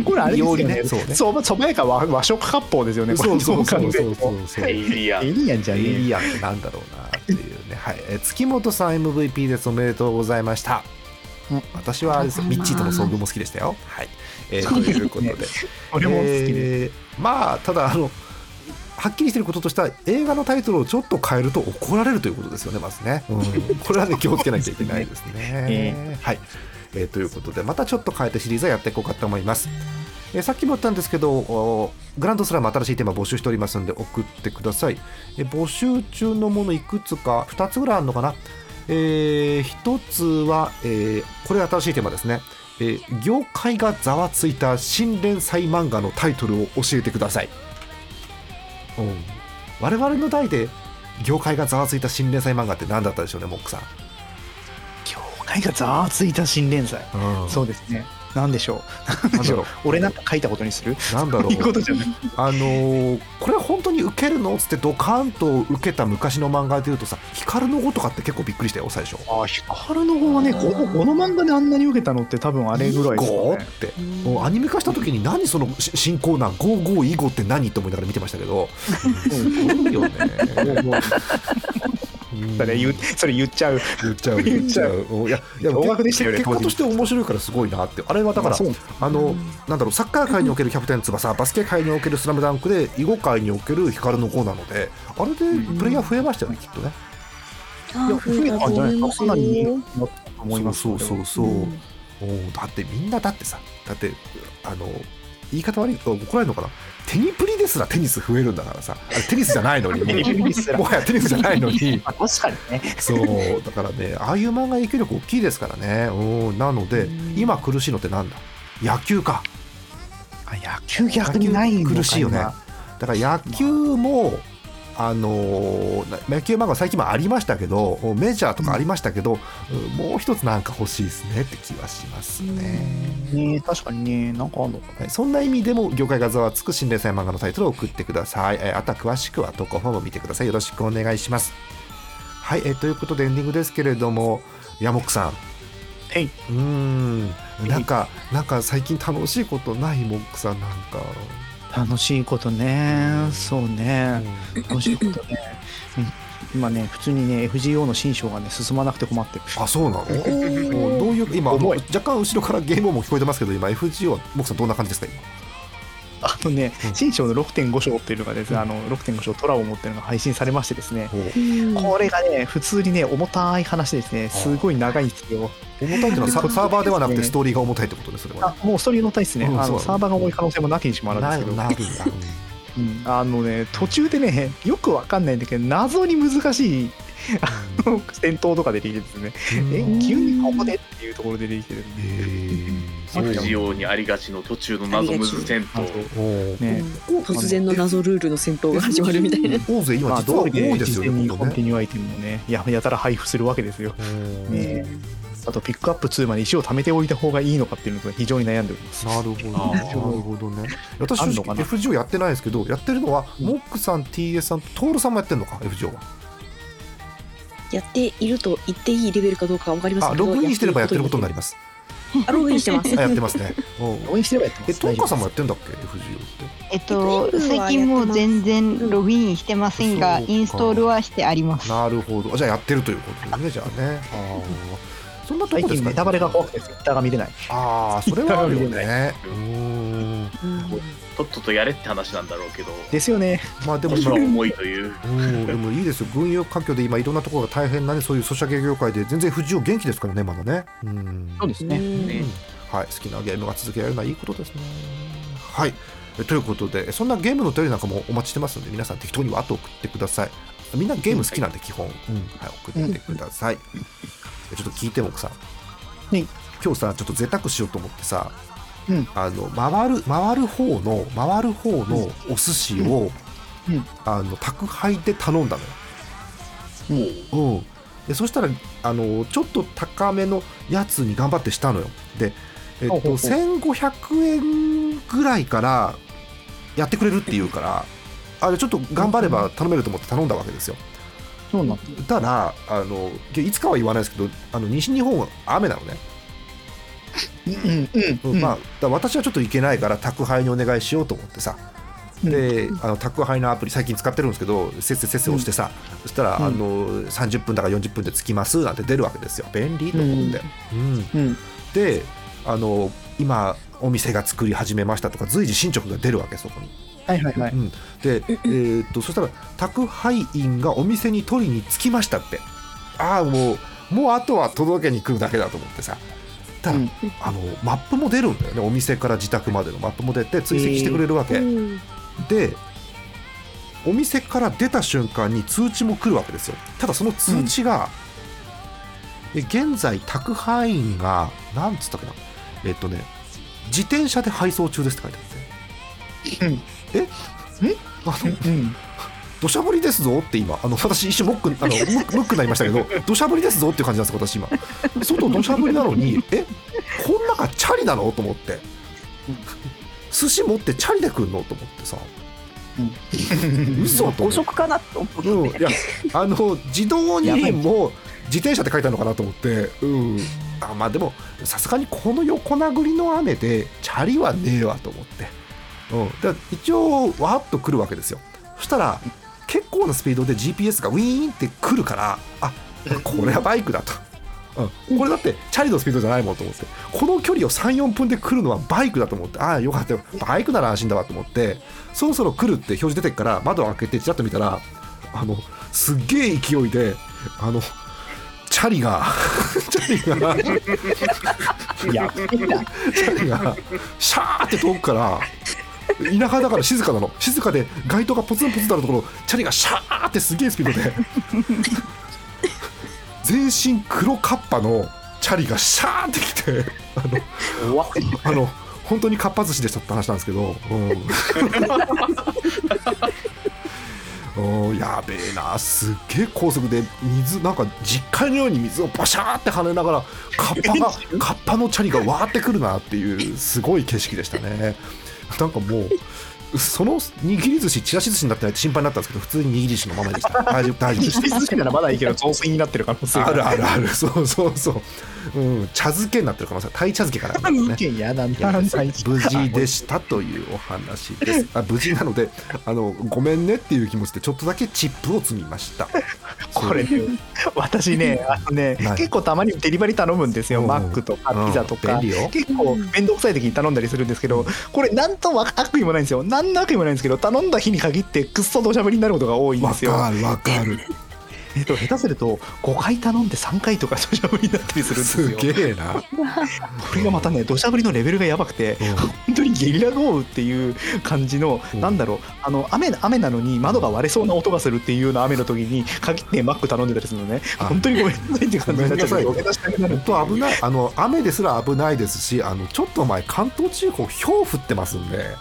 Speaker 1: ん。
Speaker 6: これあれですよね。
Speaker 1: そうね。
Speaker 6: そばそば屋か和和食割烹ですよね。これ
Speaker 1: そうそうそう。そうそうそう
Speaker 5: エイリアン。
Speaker 6: エイリアンじゃ
Speaker 1: エイ。リアン。ってなんだろうなっていうね、はい、えー月本さん MVP です。おめでとうございました。
Speaker 6: うん。
Speaker 1: 私はあれですミッチーとの遭遇も好きでしたよ。はい、えーということで。(laughs)
Speaker 6: 俺も好きで。
Speaker 1: えーまあただあのはっきりしてることとしては映画のタイトルをちょっと変えると怒られるということですよねまずね、うん。これはね気をつけなきゃいけないですね、(laughs)
Speaker 6: え
Speaker 1: はい、えーということでまたちょっと変えてシリーズはやっていこうかと思います。えーさっきも言ったんですけどおグランドスラム新しいテーマ募集しておりますので送ってください。えー募集中のものいくつか2つぐらいあるのかな。えー、1つは、えーこれ新しいテーマですね、えー業界がざわついた新連載漫画のタイトルを教えてください、うん、我々の代で業界がざわついた新連載漫画って何だったでしょうねモックさん、
Speaker 6: 業界がざわついた新連載。
Speaker 1: うん
Speaker 6: そうですね。なんでしょう。なんでしょう。(laughs) 俺なんか書いたことにする？
Speaker 1: なんだろ
Speaker 6: いいうことじゃない。
Speaker 1: あのーこれ本当に受けるの？っつってドカーンと受けた昔の漫画でいうとさ「光の碁」とかって結構びっくりしたよ最初。
Speaker 6: あ、ヒカルの方はね、このこの漫画であんなに受けたのって多分あれぐらいです
Speaker 1: 囲碁っ。てもうアニメ化した時に何そのし新コーナー「ゴーゴー囲碁って何?」と思いながら見てましたけどすごいよね (laughs)
Speaker 6: それ言うそれ言っちゃう。
Speaker 1: 言っちゃう (laughs) 言っちゃう。いやいや
Speaker 6: 驚愕でしたよね
Speaker 1: 結果として面白いからすごいなって。あれはだからあのなんだろうサッカー界におけるキャプテン翼バスケ界におけるスラムダンクで囲碁界における光の碁なのであれでプレイヤー増えましたよねきっとね。
Speaker 6: いや、増えたんじゃないですか。かなり人気になったと思います。
Speaker 1: そうそうそうそう、だってみんなだってさだってあの言い方悪いと怒られるのかなテニプリですらテニス増えるんだからさ。あれテニスじゃないのに。もはやテニスじゃないのに。
Speaker 6: あ (laughs) 確かにね。
Speaker 1: そうだからねああいう漫画影響力大きいですからね。うんなので今苦しいのってなんだ？野球か。
Speaker 6: あ野球逆にない
Speaker 1: 苦しいよね。
Speaker 6: 今。
Speaker 1: だから野球もあの野球漫画最近もありましたけどメジャーとかありましたけど、うんもう一つなんか欲しいですねって気はしますね、
Speaker 6: ね確かにね、なんかあんのか
Speaker 1: はい、そんな意味でも業界がざわつく新連載漫画のタイトルを送ってください、えーあとは詳しくは投稿フォームを見てください。よろしくお願いします。はい、えーということでエンディングですけれどもヤモックさん。
Speaker 6: はい。う
Speaker 1: ーん。なんかなんか最近楽しいことない？モックさんなんか、
Speaker 6: 楽しいことね、そうね、楽しいことね。うん。今ね、普通にね、FGO の新章がね、進まなくて困ってる。
Speaker 1: あそうなの？(laughs) どういう今若干後ろからゲーム音も聞こえてますけど今 FGO はモックさんどんな感じですか？今
Speaker 6: あのね
Speaker 1: うん、
Speaker 6: 新章の6.5章っていうのがですね、あの6.5章トラを持ってるのが配信されましてですね、
Speaker 2: うん。
Speaker 6: これがね、普通にね、重たい話ですね、すごい長いんですよ。
Speaker 1: 重たいっていうのはササーバーではなくて
Speaker 6: ね
Speaker 1: ストーリーが重たいってことですそれ。は
Speaker 6: あもうストーリーの体ですね、あのサーバーが重い可能性もなきにしもあら
Speaker 1: な
Speaker 6: ずですけど、(laughs) うん。あのね、途中でね、よくわかんないんだけど、謎に難しいあの戦闘とか出てきてですね、
Speaker 1: うん。
Speaker 6: え、急にここでっていうところで出てきてるんで、
Speaker 1: へーそうなんだ
Speaker 5: FGO にありがちの途中の謎むず戦闘。
Speaker 6: ね、
Speaker 2: 突然の謎ルールの戦闘が始まるみたいな。
Speaker 1: 大勢今
Speaker 6: まあ、
Speaker 1: 実は多いですよね
Speaker 6: コンティニューアイテムもね、ややたら配布するわけですよ。
Speaker 1: うん
Speaker 6: ね。あと、ピックアップ2まで石を貯めておいた方がいいのかっていうのが非常に悩んでおります。
Speaker 1: なるほど。
Speaker 5: あー。
Speaker 1: なるほどね私正直 FGO やってないですけどやってるのはモックさん TS さんトールさんもやってるのか FGO は？
Speaker 2: やっていると言っていいレベルかどうかは分かりませんけど。
Speaker 1: あログインしてればやってることになり
Speaker 2: ま
Speaker 1: す。
Speaker 2: あ、ログインしてます。
Speaker 1: あやってますね。(laughs) う。ん
Speaker 6: 応援してればやってます。
Speaker 1: えトーカさんもや
Speaker 6: 大
Speaker 1: ってんだっけ？FGO って
Speaker 4: えっと、最近もう全然ログインしてませんが、
Speaker 1: そうか
Speaker 4: インストールはしてあります。
Speaker 1: なるほど。じゃあやってるということですねじゃあね。あー。そんなとこですか？
Speaker 6: 最近ネタバレが怖くてツイッターが見れない。
Speaker 1: ああそれはあるよね。うーん
Speaker 5: とっととやれって話なんだろうけど。
Speaker 6: ですよね。
Speaker 1: まあでも今
Speaker 5: 重いという。
Speaker 1: うん、でもいいですよ、軍用環境で今、いろんなところが大変なね、そういうソシャゲ業界で、全然藤尾元気ですからね、まだね。うん、
Speaker 6: そうですね。
Speaker 5: ね
Speaker 1: はい、好きなゲームが続けられるのはいいことですね。はい。えということでそんなゲームのお便りなんかもお待ちしてますので皆さん適当にわっと送ってください。みんなゲーム好きなんで基本、うん。はい、送ってください、えちょっと聞いても奥さ。ん、
Speaker 6: はい。
Speaker 1: 今日さちょっと贅沢しようと思ってさ、
Speaker 6: うん。
Speaker 1: あの回る回る方の回る方のお寿司を、
Speaker 6: うん。うん。
Speaker 1: あの宅配で頼んだのよ。う。ん、でそしたらあのちょっと高めのやつに頑張ってしたのよ。で、えっと、
Speaker 6: ほうほうほう。
Speaker 1: 1500円ぐらいからやってくれるっていうからあれちょっと頑張れば頼めると思って頼んだわけですよ。
Speaker 6: そうなん
Speaker 1: ただあのいつかは言わないですけどあの西日本は雨なのね、まあ、私はちょっと行けないから宅配にお願いしようと思ってさ。であの宅配のアプリ最近使ってるんですけどせっせせっせ押してさ、そしたら、
Speaker 6: うん。
Speaker 1: あの30分だか40分で着きますなんて出るわけですよ。便利と思って、うん。
Speaker 6: うん。
Speaker 1: であの今お店が作り始めましたとか随時進捗が出るわけそこに、
Speaker 6: はいはいはい。
Speaker 1: うん、で、えーっとそしたら宅配員がお店に取りに着きましたって。ああもうもうあとは届けに来るだけだと思ってさただ、
Speaker 6: うん。
Speaker 1: あのマップも出るんだよね。お店から自宅までのマップも出て追跡してくれるわけ、
Speaker 2: うん。
Speaker 1: でお店から出た瞬間に通知も来るわけですよ。ただその通知が、え現在宅配員がなんつったっけな。えっとね自転車で配送中ですって書いてあって、
Speaker 6: うん。
Speaker 1: え？えあの
Speaker 6: うん
Speaker 1: 土砂降りですぞって今あの私一瞬モックあの (laughs) ムックになりましたけど土砂降りですぞっていう感じなんですよ私今。外土砂降りなのにえこん中チャリなのと思って。寿司持ってチャリで来るのと思ってさ。嘘と思
Speaker 2: 誤
Speaker 1: って。
Speaker 2: 色かなと思って、
Speaker 1: うん、いやあの自動にも自転車って書いてあるのかなと思って、うん、あまあでもさすがにこの横殴りの雨でチャリはねえわと思って、うん、で一応わーっと来るわけですよ。そしたら結構なスピードで GPS がウィーンって来るからあこれはバイクだと。うん、これだってチャリのスピードじゃないもんと思って。この距離を34分で来るのはバイクだと思って。ああよかったよ。バイクなら安心だわと思って。そろそろ来るって表示出てっから窓を開けてちらっと見たらあのすっげえ勢いであのチャリが (laughs) チャリがチャリがシャーって遠くから田舎だから静かなの。静かで街灯がポツンポツンとあるところチャリがシャーってすげえスピードで。(laughs) 全身黒カッパのチャリがシャーってきてあのあの本当にかっぱ寿司でしたって話なんですけど、うん。お (laughs) ーやべえな。すっげえ高速で水なんか実家のように水をバシャーって跳ねながら (laughs) カッパがカッパのチャリがわーってくるなっていうすごい景色でしたねなんかもうその握り寿司ちらし寿司になってないって心配になったんですけど普通に握り寿司のままでした。(laughs) 大丈夫大丈夫でし
Speaker 6: 寿ならまだいいけど雑炊になってる可能性が
Speaker 1: あるあるある。そうそうそう、うん、茶漬けになってる可能性鯛茶漬けから。なんですね
Speaker 6: 意見やだ
Speaker 1: いや
Speaker 6: な
Speaker 1: 無事でしたというお話です。あ無事なのであのごめんねっていう気持ちでちょっとだけチップを積みました。
Speaker 6: これね私ねあのね (laughs)
Speaker 1: はい。
Speaker 6: 結構たまにデリバリー頼むんですよ。
Speaker 1: うん。
Speaker 6: マックとか
Speaker 1: うん。
Speaker 6: ピザとか。
Speaker 1: 便利よ。
Speaker 6: 結構面倒くさい時に頼んだりするんですけどこれなんとわ悪意もないんですよ何の悪意もないんですけど頼んだ日に限ってくっそ土砂降りになることが多いん
Speaker 1: わ
Speaker 6: ですよ。
Speaker 1: かるわかる。(laughs)
Speaker 6: えっと下手すると5回頼んで3回とか土砂降りになったりするんです
Speaker 1: す
Speaker 6: よ
Speaker 1: げえな。
Speaker 6: これがまたね土砂降りのレベルがやばくて
Speaker 1: うん。
Speaker 6: 本当にゲリラ豪雨っていう感じの、
Speaker 1: うん。
Speaker 6: なんだろうあの雨雨なのに窓が割れそうな音がするっていうような雨の時に限ってマック頼んでたりするのね。
Speaker 1: あ。
Speaker 6: 本当にごめんなさいって感じになっちゃって
Speaker 1: 危ない。あの雨ですら危ないですしあのちょっと前関東地方ひょう降ってますんで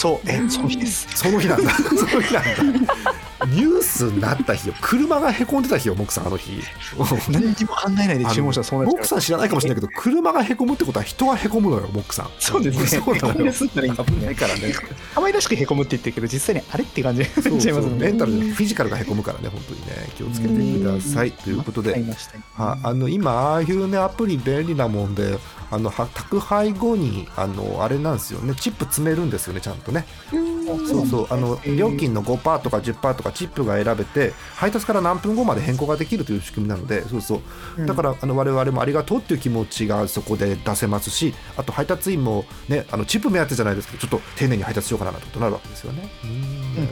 Speaker 6: そうえその日です
Speaker 1: その日なんだその日なんだ。(laughs) ニュースになった日よ。車がへこんでた日よモクさんあの日。(laughs)
Speaker 6: 何にも考えないで注文したらそうなっ
Speaker 1: モ
Speaker 6: ちゃう。
Speaker 1: クさん知らないかもしれないけど車がへこむってことは人がへこむのよモクさん。
Speaker 6: そうですね。
Speaker 1: そうなのよ。
Speaker 6: すんなら
Speaker 1: 危ないからね。(laughs)
Speaker 6: 可愛らしくへこむって言ってるけど実際にあれって感じになっちゃいますね
Speaker 1: メンタルでフィジカルがへこむからね本当にね。気をつけてください。ということで。はあの今ああいうねアプリ便利なもんであのは宅配後にあのあれなんですよね。チップ詰めるんですよねちゃんとね、
Speaker 2: うん
Speaker 1: そうそうあの料金の5%とか10%とかチップが選べて配達から何分後まで変更ができるという仕組みなのでそうそう。だからあの我々もありがとうっていう気持ちがそこで出せますしあと配達員もねあのチップ目当てじゃないですけどちょっと丁寧に配達しようかなとになるわけですよね。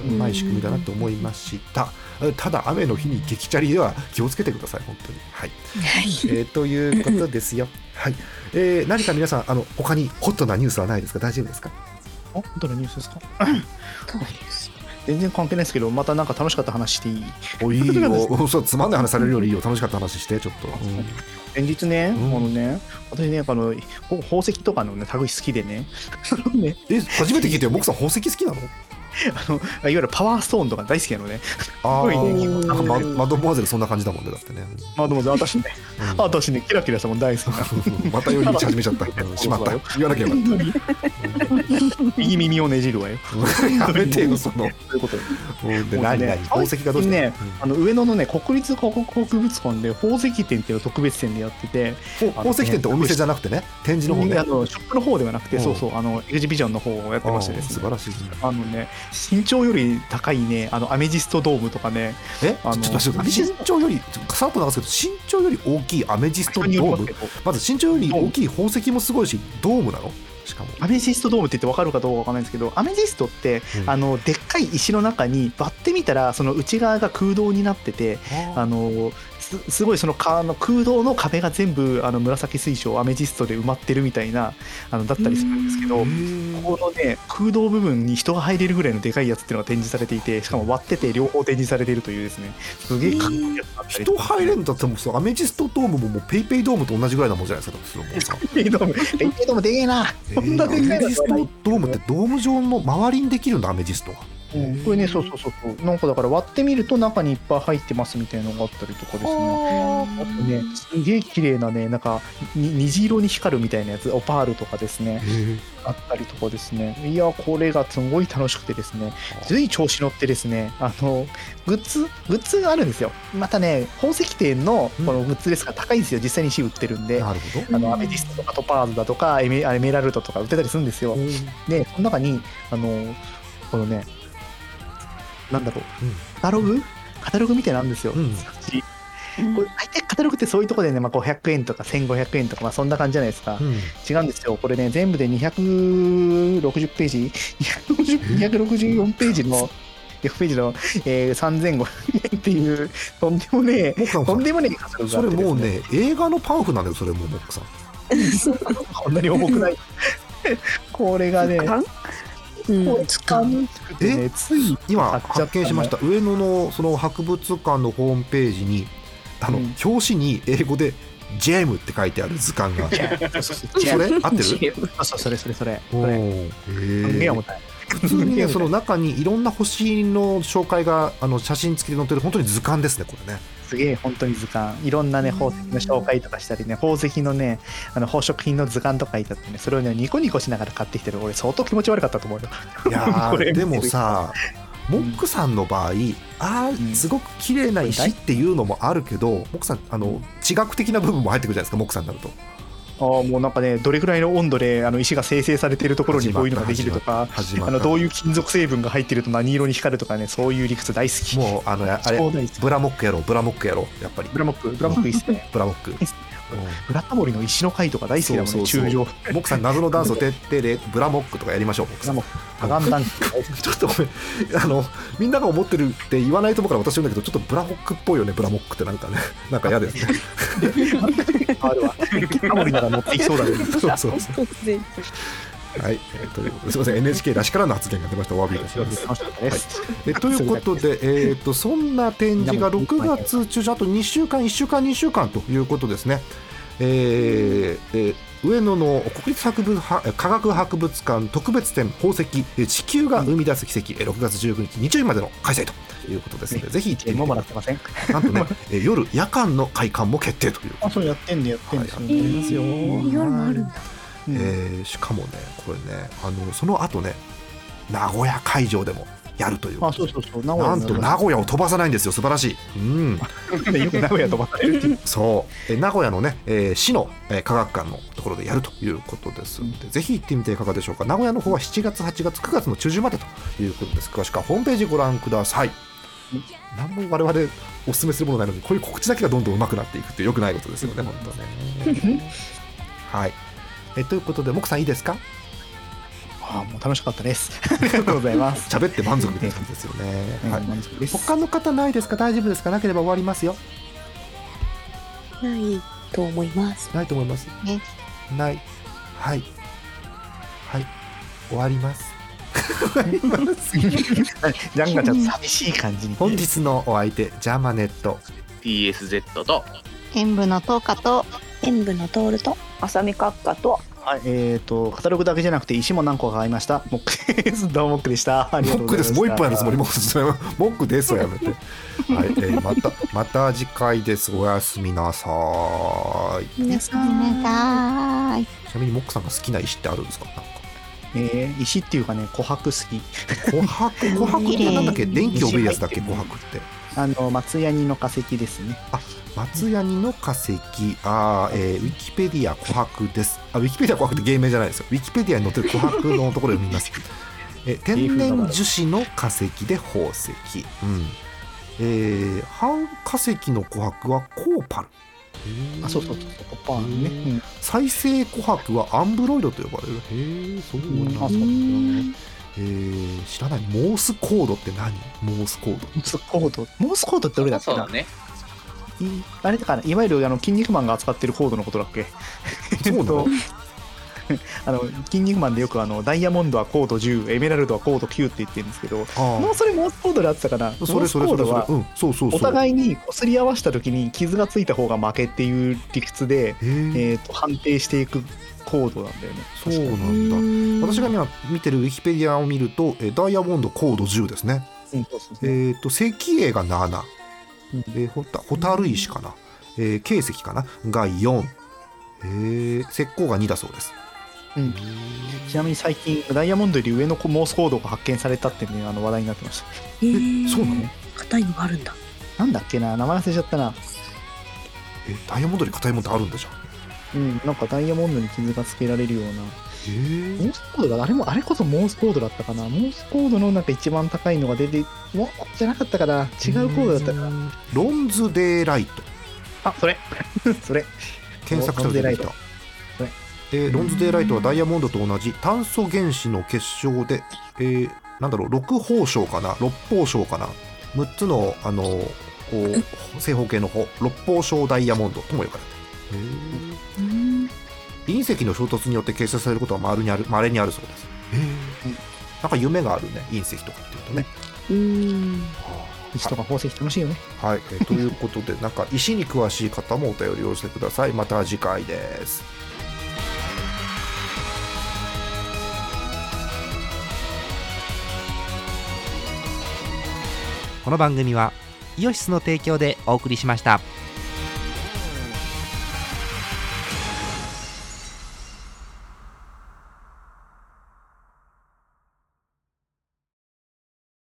Speaker 1: うまい仕組みだなと思いましたただ雨の日に激チャリでは気をつけてください本当にはい、えーということですよはい、えー何か皆さん。あの他にホットなニュースはないですか大丈夫ですか
Speaker 6: あどのニュースですか？(coughs) 全然関係ないですけどまたなんか楽しかった話していい？
Speaker 1: おいいよ。(laughs) そうつまんない話されるよりいいよ楽しかった話してちょっと、
Speaker 6: 先日ね、
Speaker 1: うん。
Speaker 6: あのね私ねあのほ宝石とかのね類好きでね。ね (laughs)
Speaker 1: え初めて聞いてよ。僕さん宝石好きなの？
Speaker 6: あのいわゆるパワーストーンとか大好きなのね。
Speaker 1: あ
Speaker 6: すごいね。
Speaker 1: ーなんかママドモアゼルそんな感じだもんねだってね、
Speaker 6: まあでも私ね。
Speaker 1: うん。
Speaker 6: 私ねキラキラしたもん大好きな (laughs)
Speaker 1: また寄り道始めちゃった。うんしまった。言わなきゃよかっ
Speaker 6: 右耳をねじるわよ。
Speaker 1: た (laughs) やめてよその。
Speaker 6: ということで
Speaker 1: 何何？宝石がどうした？
Speaker 6: ねあの上野のね国立国博物館で宝石展っていう特別展でやってて
Speaker 1: うん宝石店ってお店じゃなくてね展示の方ね。
Speaker 6: あのショップの方ではなくて
Speaker 1: うん。
Speaker 6: そうそうあのエグジビジョンの方をやってましてですね。
Speaker 1: 素晴らしいですね。
Speaker 6: あのね身長より高いねあのアメジストドームとかね。
Speaker 1: え？
Speaker 6: あの
Speaker 1: 身長よりさらっと流すけど身長より大きいアメジストドーム？まず身長より大きい宝石もすごいしドームなの？しかも。
Speaker 6: アメジストドームって言って分かるかどうか分かんないんですけどアメジストって、
Speaker 1: うん。
Speaker 6: あのでっかい石の中に割ってみたらその内側が空洞になっててあのすすごいそのかあの空洞の壁が全部あの紫水晶アメジストで埋まってるみたいなあのだったりするんですけど、ここのね空洞部分に人が入れるぐらいのでかいやつっていうのが展示されていてしかも割ってて両方展示されているというですねすげえかっこいいやつがあったり。
Speaker 1: 人入れんだってもうさアメジストドームももうペイペイドームと同じぐらいなもんじゃないですか (laughs)
Speaker 6: ペイペイドームペイペイドー。ムでけえなこんなでかい
Speaker 1: アメジストドームってドーム状の周りにできるんだアメジストが
Speaker 6: うん。これねそうそうそうそう。なんかだから割ってみると中にいっぱい入ってますみたいなのがあったりとかですね。あとねすげえ綺麗なねなんかに虹色に光るみたいなやつオパールとかですね。あったりとかですね。いやこれがすごい楽しくてですね。つい調子乗ってですねあのグッズグッズがあるんですよ。またね宝石店のこのグッズですから高いんですよ。実際に石売ってるんで。
Speaker 1: なるほど。
Speaker 6: あのアメジストとかトパーズだとかエメエメラルドとか売ってたりするんですよ。でその中にあのこのねなんだろう、
Speaker 1: うん。
Speaker 6: カタログ？カタログみたいなんですよ、
Speaker 1: うん。
Speaker 6: これ大体カタログってそういうところでね、まあ、500円とか1500円とか、まあ、そんな感じじゃないですか、
Speaker 1: うん。
Speaker 6: 違うんですよ。これね全部で260ページ。(laughs) 260 264ページの100ページの、えー、3500円っていうとんでもねえとんでもねえカタログが
Speaker 1: それもうね映画のパンフなんだよそれもうモックさん。(laughs)
Speaker 6: こんなに重くない。(laughs) これがね
Speaker 2: うん。
Speaker 6: こう使う。てねつい
Speaker 1: 今発見しました。上野のその博物館のホームページにあの、
Speaker 6: うん。
Speaker 1: 表紙に英語で「ジェーム」って書いてある図鑑が
Speaker 6: そ
Speaker 1: れ？合ってる？
Speaker 6: そうそうそれそれそれ。
Speaker 1: お
Speaker 6: それ。
Speaker 1: ー
Speaker 6: すんげえ
Speaker 1: へー。
Speaker 6: 重たい
Speaker 1: 普通にねその中にいろんな星の紹介があの写真付きで載ってる本当に図鑑ですねこれね
Speaker 6: すげえ本当に図鑑。いろんなね宝石の紹介とかしたりね宝石のねあの宝飾品の図鑑とか書いてあってねそれをねニコニコしながら買ってきてる。俺相当気持ち悪かったと思うよ。
Speaker 1: いや (laughs) でもさモックさんの場合あーすごく綺麗な石っていうのもあるけどモックさんあの地学的な部分も入ってくるじゃないですかモックさんになると
Speaker 6: あーもうなんかねどれぐらいの温度であの石が生成されているところにこういうのができるとかあのどういう金属成分が入ってると何色に光るとかねそういう理屈大好き。
Speaker 1: もうあのあれブラモックやろうブラモックやろうやっぱり。
Speaker 6: ブラモックブラモックいいっすね。
Speaker 1: ブラモック。
Speaker 6: ブラタモリの石の回とか大好きだもんね中上
Speaker 1: モックさん謎のダンスをてってでブラモックとかやりましょうモさん。
Speaker 6: ガンダンス。
Speaker 1: ちょっとごめん。あのみんなが思ってるって言わないと思うから私言うんだけどちょっとブラモックっぽいよねブラモックってなんかね。なんか嫌ですね (laughs)
Speaker 6: あるわ。タモリなら乗っていきそうだね。(laughs)
Speaker 1: そうそうそう。はい、えーとすみません。NHK らしからの発言が出ました。お詫びいたします。
Speaker 6: 楽しかったです、
Speaker 1: えということで、えー、とそんな展示が6月中旬あと2週間1週間2週間ということですね、えーえー上野の国立博物は科学博物館特別展宝石えー地球が生み出す奇跡えー6月19日日曜日までの開催ということですので、ぜひ行ってみ
Speaker 6: も
Speaker 1: て
Speaker 6: もらってません。
Speaker 1: なんとね、えー夜夜間の開館も決定という
Speaker 6: あそうやってんでやってんですよ。
Speaker 1: はい。
Speaker 6: ね、
Speaker 1: やってますよ
Speaker 2: 夜もあるんだ。
Speaker 1: えーしかもねこれねあのその後ね名古屋会場でもやるという。
Speaker 6: あそうそうそう。名古屋
Speaker 1: なんと名古屋を飛ばさないんですよ。素晴らしい、うん、(laughs)
Speaker 6: よく名古屋飛ばされる。
Speaker 1: そう。え名古屋のね、えー市の、えー科学館のところでやるということですので、ぜひ行ってみていかがでしょうか。名古屋の方は7月8月9月の中旬までということです。詳しくはホームページご覧ください。何も我々お勧めするものないのにこういう告知だけがどんどん上手くなっていくってよくないことですよね本当ね。はい。えということで木さんいいですか？
Speaker 6: あもう楽しかったです。(laughs) ありがとうございます。
Speaker 1: 喋って満足みたいな感じですよね、
Speaker 6: は
Speaker 1: はい。い、
Speaker 6: 満足です。
Speaker 1: 他の方ないですか？大丈夫ですか？なければ終わりますよ。
Speaker 2: ないと思います。
Speaker 1: ないと思います。
Speaker 4: ね。
Speaker 1: ない。はい。はい。終わります。
Speaker 6: ジャンがちょっと寂しい感じに。
Speaker 1: 本日のお相手ジャーマネット。
Speaker 5: TSZ と。
Speaker 4: 演舞の10日と。
Speaker 2: 演舞のトールと。
Speaker 3: 浅見閣下と
Speaker 6: はい。えっ、とカタログだけじゃなくて石も何個か買いました。モックです。(laughs) どうもモックでした。ありがとう
Speaker 1: モック
Speaker 6: ございました。
Speaker 1: です。もう一本やるつもりもうモックですはやめて。(laughs) はい、えーまたまた次回です。おやすみなさい。
Speaker 2: 皆さ
Speaker 4: ごめん
Speaker 2: ん。
Speaker 4: なさい。
Speaker 1: ちなみにモックさんが好きな石ってあるんですか？なんか。
Speaker 6: えー石っていうかね琥珀好き。
Speaker 1: 琥珀？(laughs) 琥珀ってなんだっけ？電気を帯びるやつだっけ？琥珀って
Speaker 6: あの松ヤニの化石ですね。
Speaker 1: 松ヤニの化石。あー、えーウィキペディア琥珀です。あウィキペディア琥珀って芸名じゃないですよ。ウィキペディアに載ってる琥珀のところを読みます。えー (laughs) 天然樹脂の化石で宝石、うん。えー、半化石の琥珀はコーパル
Speaker 6: あそうそうそうコーパルね、うん。
Speaker 1: 再生琥珀はアンブロイドと呼ばれる。へえそうなんだ。
Speaker 6: あそうなんだ
Speaker 1: えー、知らない。モースコードって何？モースコード。
Speaker 6: モースコード。モースコードってどれだっけな？
Speaker 5: そうだね。
Speaker 6: いあれだからいわゆるあのキン肉マンが扱ってる硬度のことだっけ？
Speaker 1: そうなの？(laughs) (laughs)
Speaker 6: あのキン肉マンでよくあのダイヤモンドはコード10エメラルドはコード9って言ってるんですけど
Speaker 1: あ
Speaker 6: もうそれモース硬度であってたかな？
Speaker 1: あそれそれそれそれ。
Speaker 6: お互いに擦り合わせた時に傷がついた方が負けっていう理屈で、えー、と判定していくコードなんだよね。
Speaker 1: そうなんだ。私が今見てるウィキペディアを見ると、えーダイヤモンドコード10ですね。
Speaker 6: うんそうそうそう。
Speaker 1: えっ、と、石英が7、
Speaker 6: うん。
Speaker 1: えー、ほたホタル石かな、えー、軽石かな。が4、えー、石膏が2だそうです。
Speaker 6: うん。ちなみに最近ダイヤモンドより上のモースコードが発見されたってねあの話題になってました。
Speaker 2: えー
Speaker 1: そうなの？
Speaker 2: 硬いのがあるんだ。
Speaker 6: なんだっけな名前忘れちゃったな。
Speaker 1: えーダイヤモンドに硬いもんってあるんだじゃん。
Speaker 6: うんなんかダイヤモンドに傷がつけられるような。
Speaker 1: え。ー
Speaker 6: モースコードがあれもあれこそモースコードだったかな。モースコードのなんか一番高いのが出てもうじゃなかったかな。違うコードだったかな。
Speaker 1: うん。ロンズデーライト。
Speaker 6: あそれ。(laughs) それ。
Speaker 1: 検索したら出てきた。
Speaker 6: ロンズデーライト。これ。
Speaker 1: えーロンズデーライトはダイヤモンドと同じ。炭素原子の結晶で、えーなんだろう6方章かな。6方章かな。6つのあのこう正方形の方。六方章ダイヤモンドとも呼ばれて。隕石の衝突によって形成されることは稀にある稀にあるそうです。なんか夢があるね隕石とかっていうとね、
Speaker 2: うん。
Speaker 6: 石とか宝石楽しいよね。
Speaker 1: はい、えーということで (laughs) なんか石に詳しい方もお便りをしてください。また次回です。
Speaker 9: この番組はイオシスの提供でお送りしました。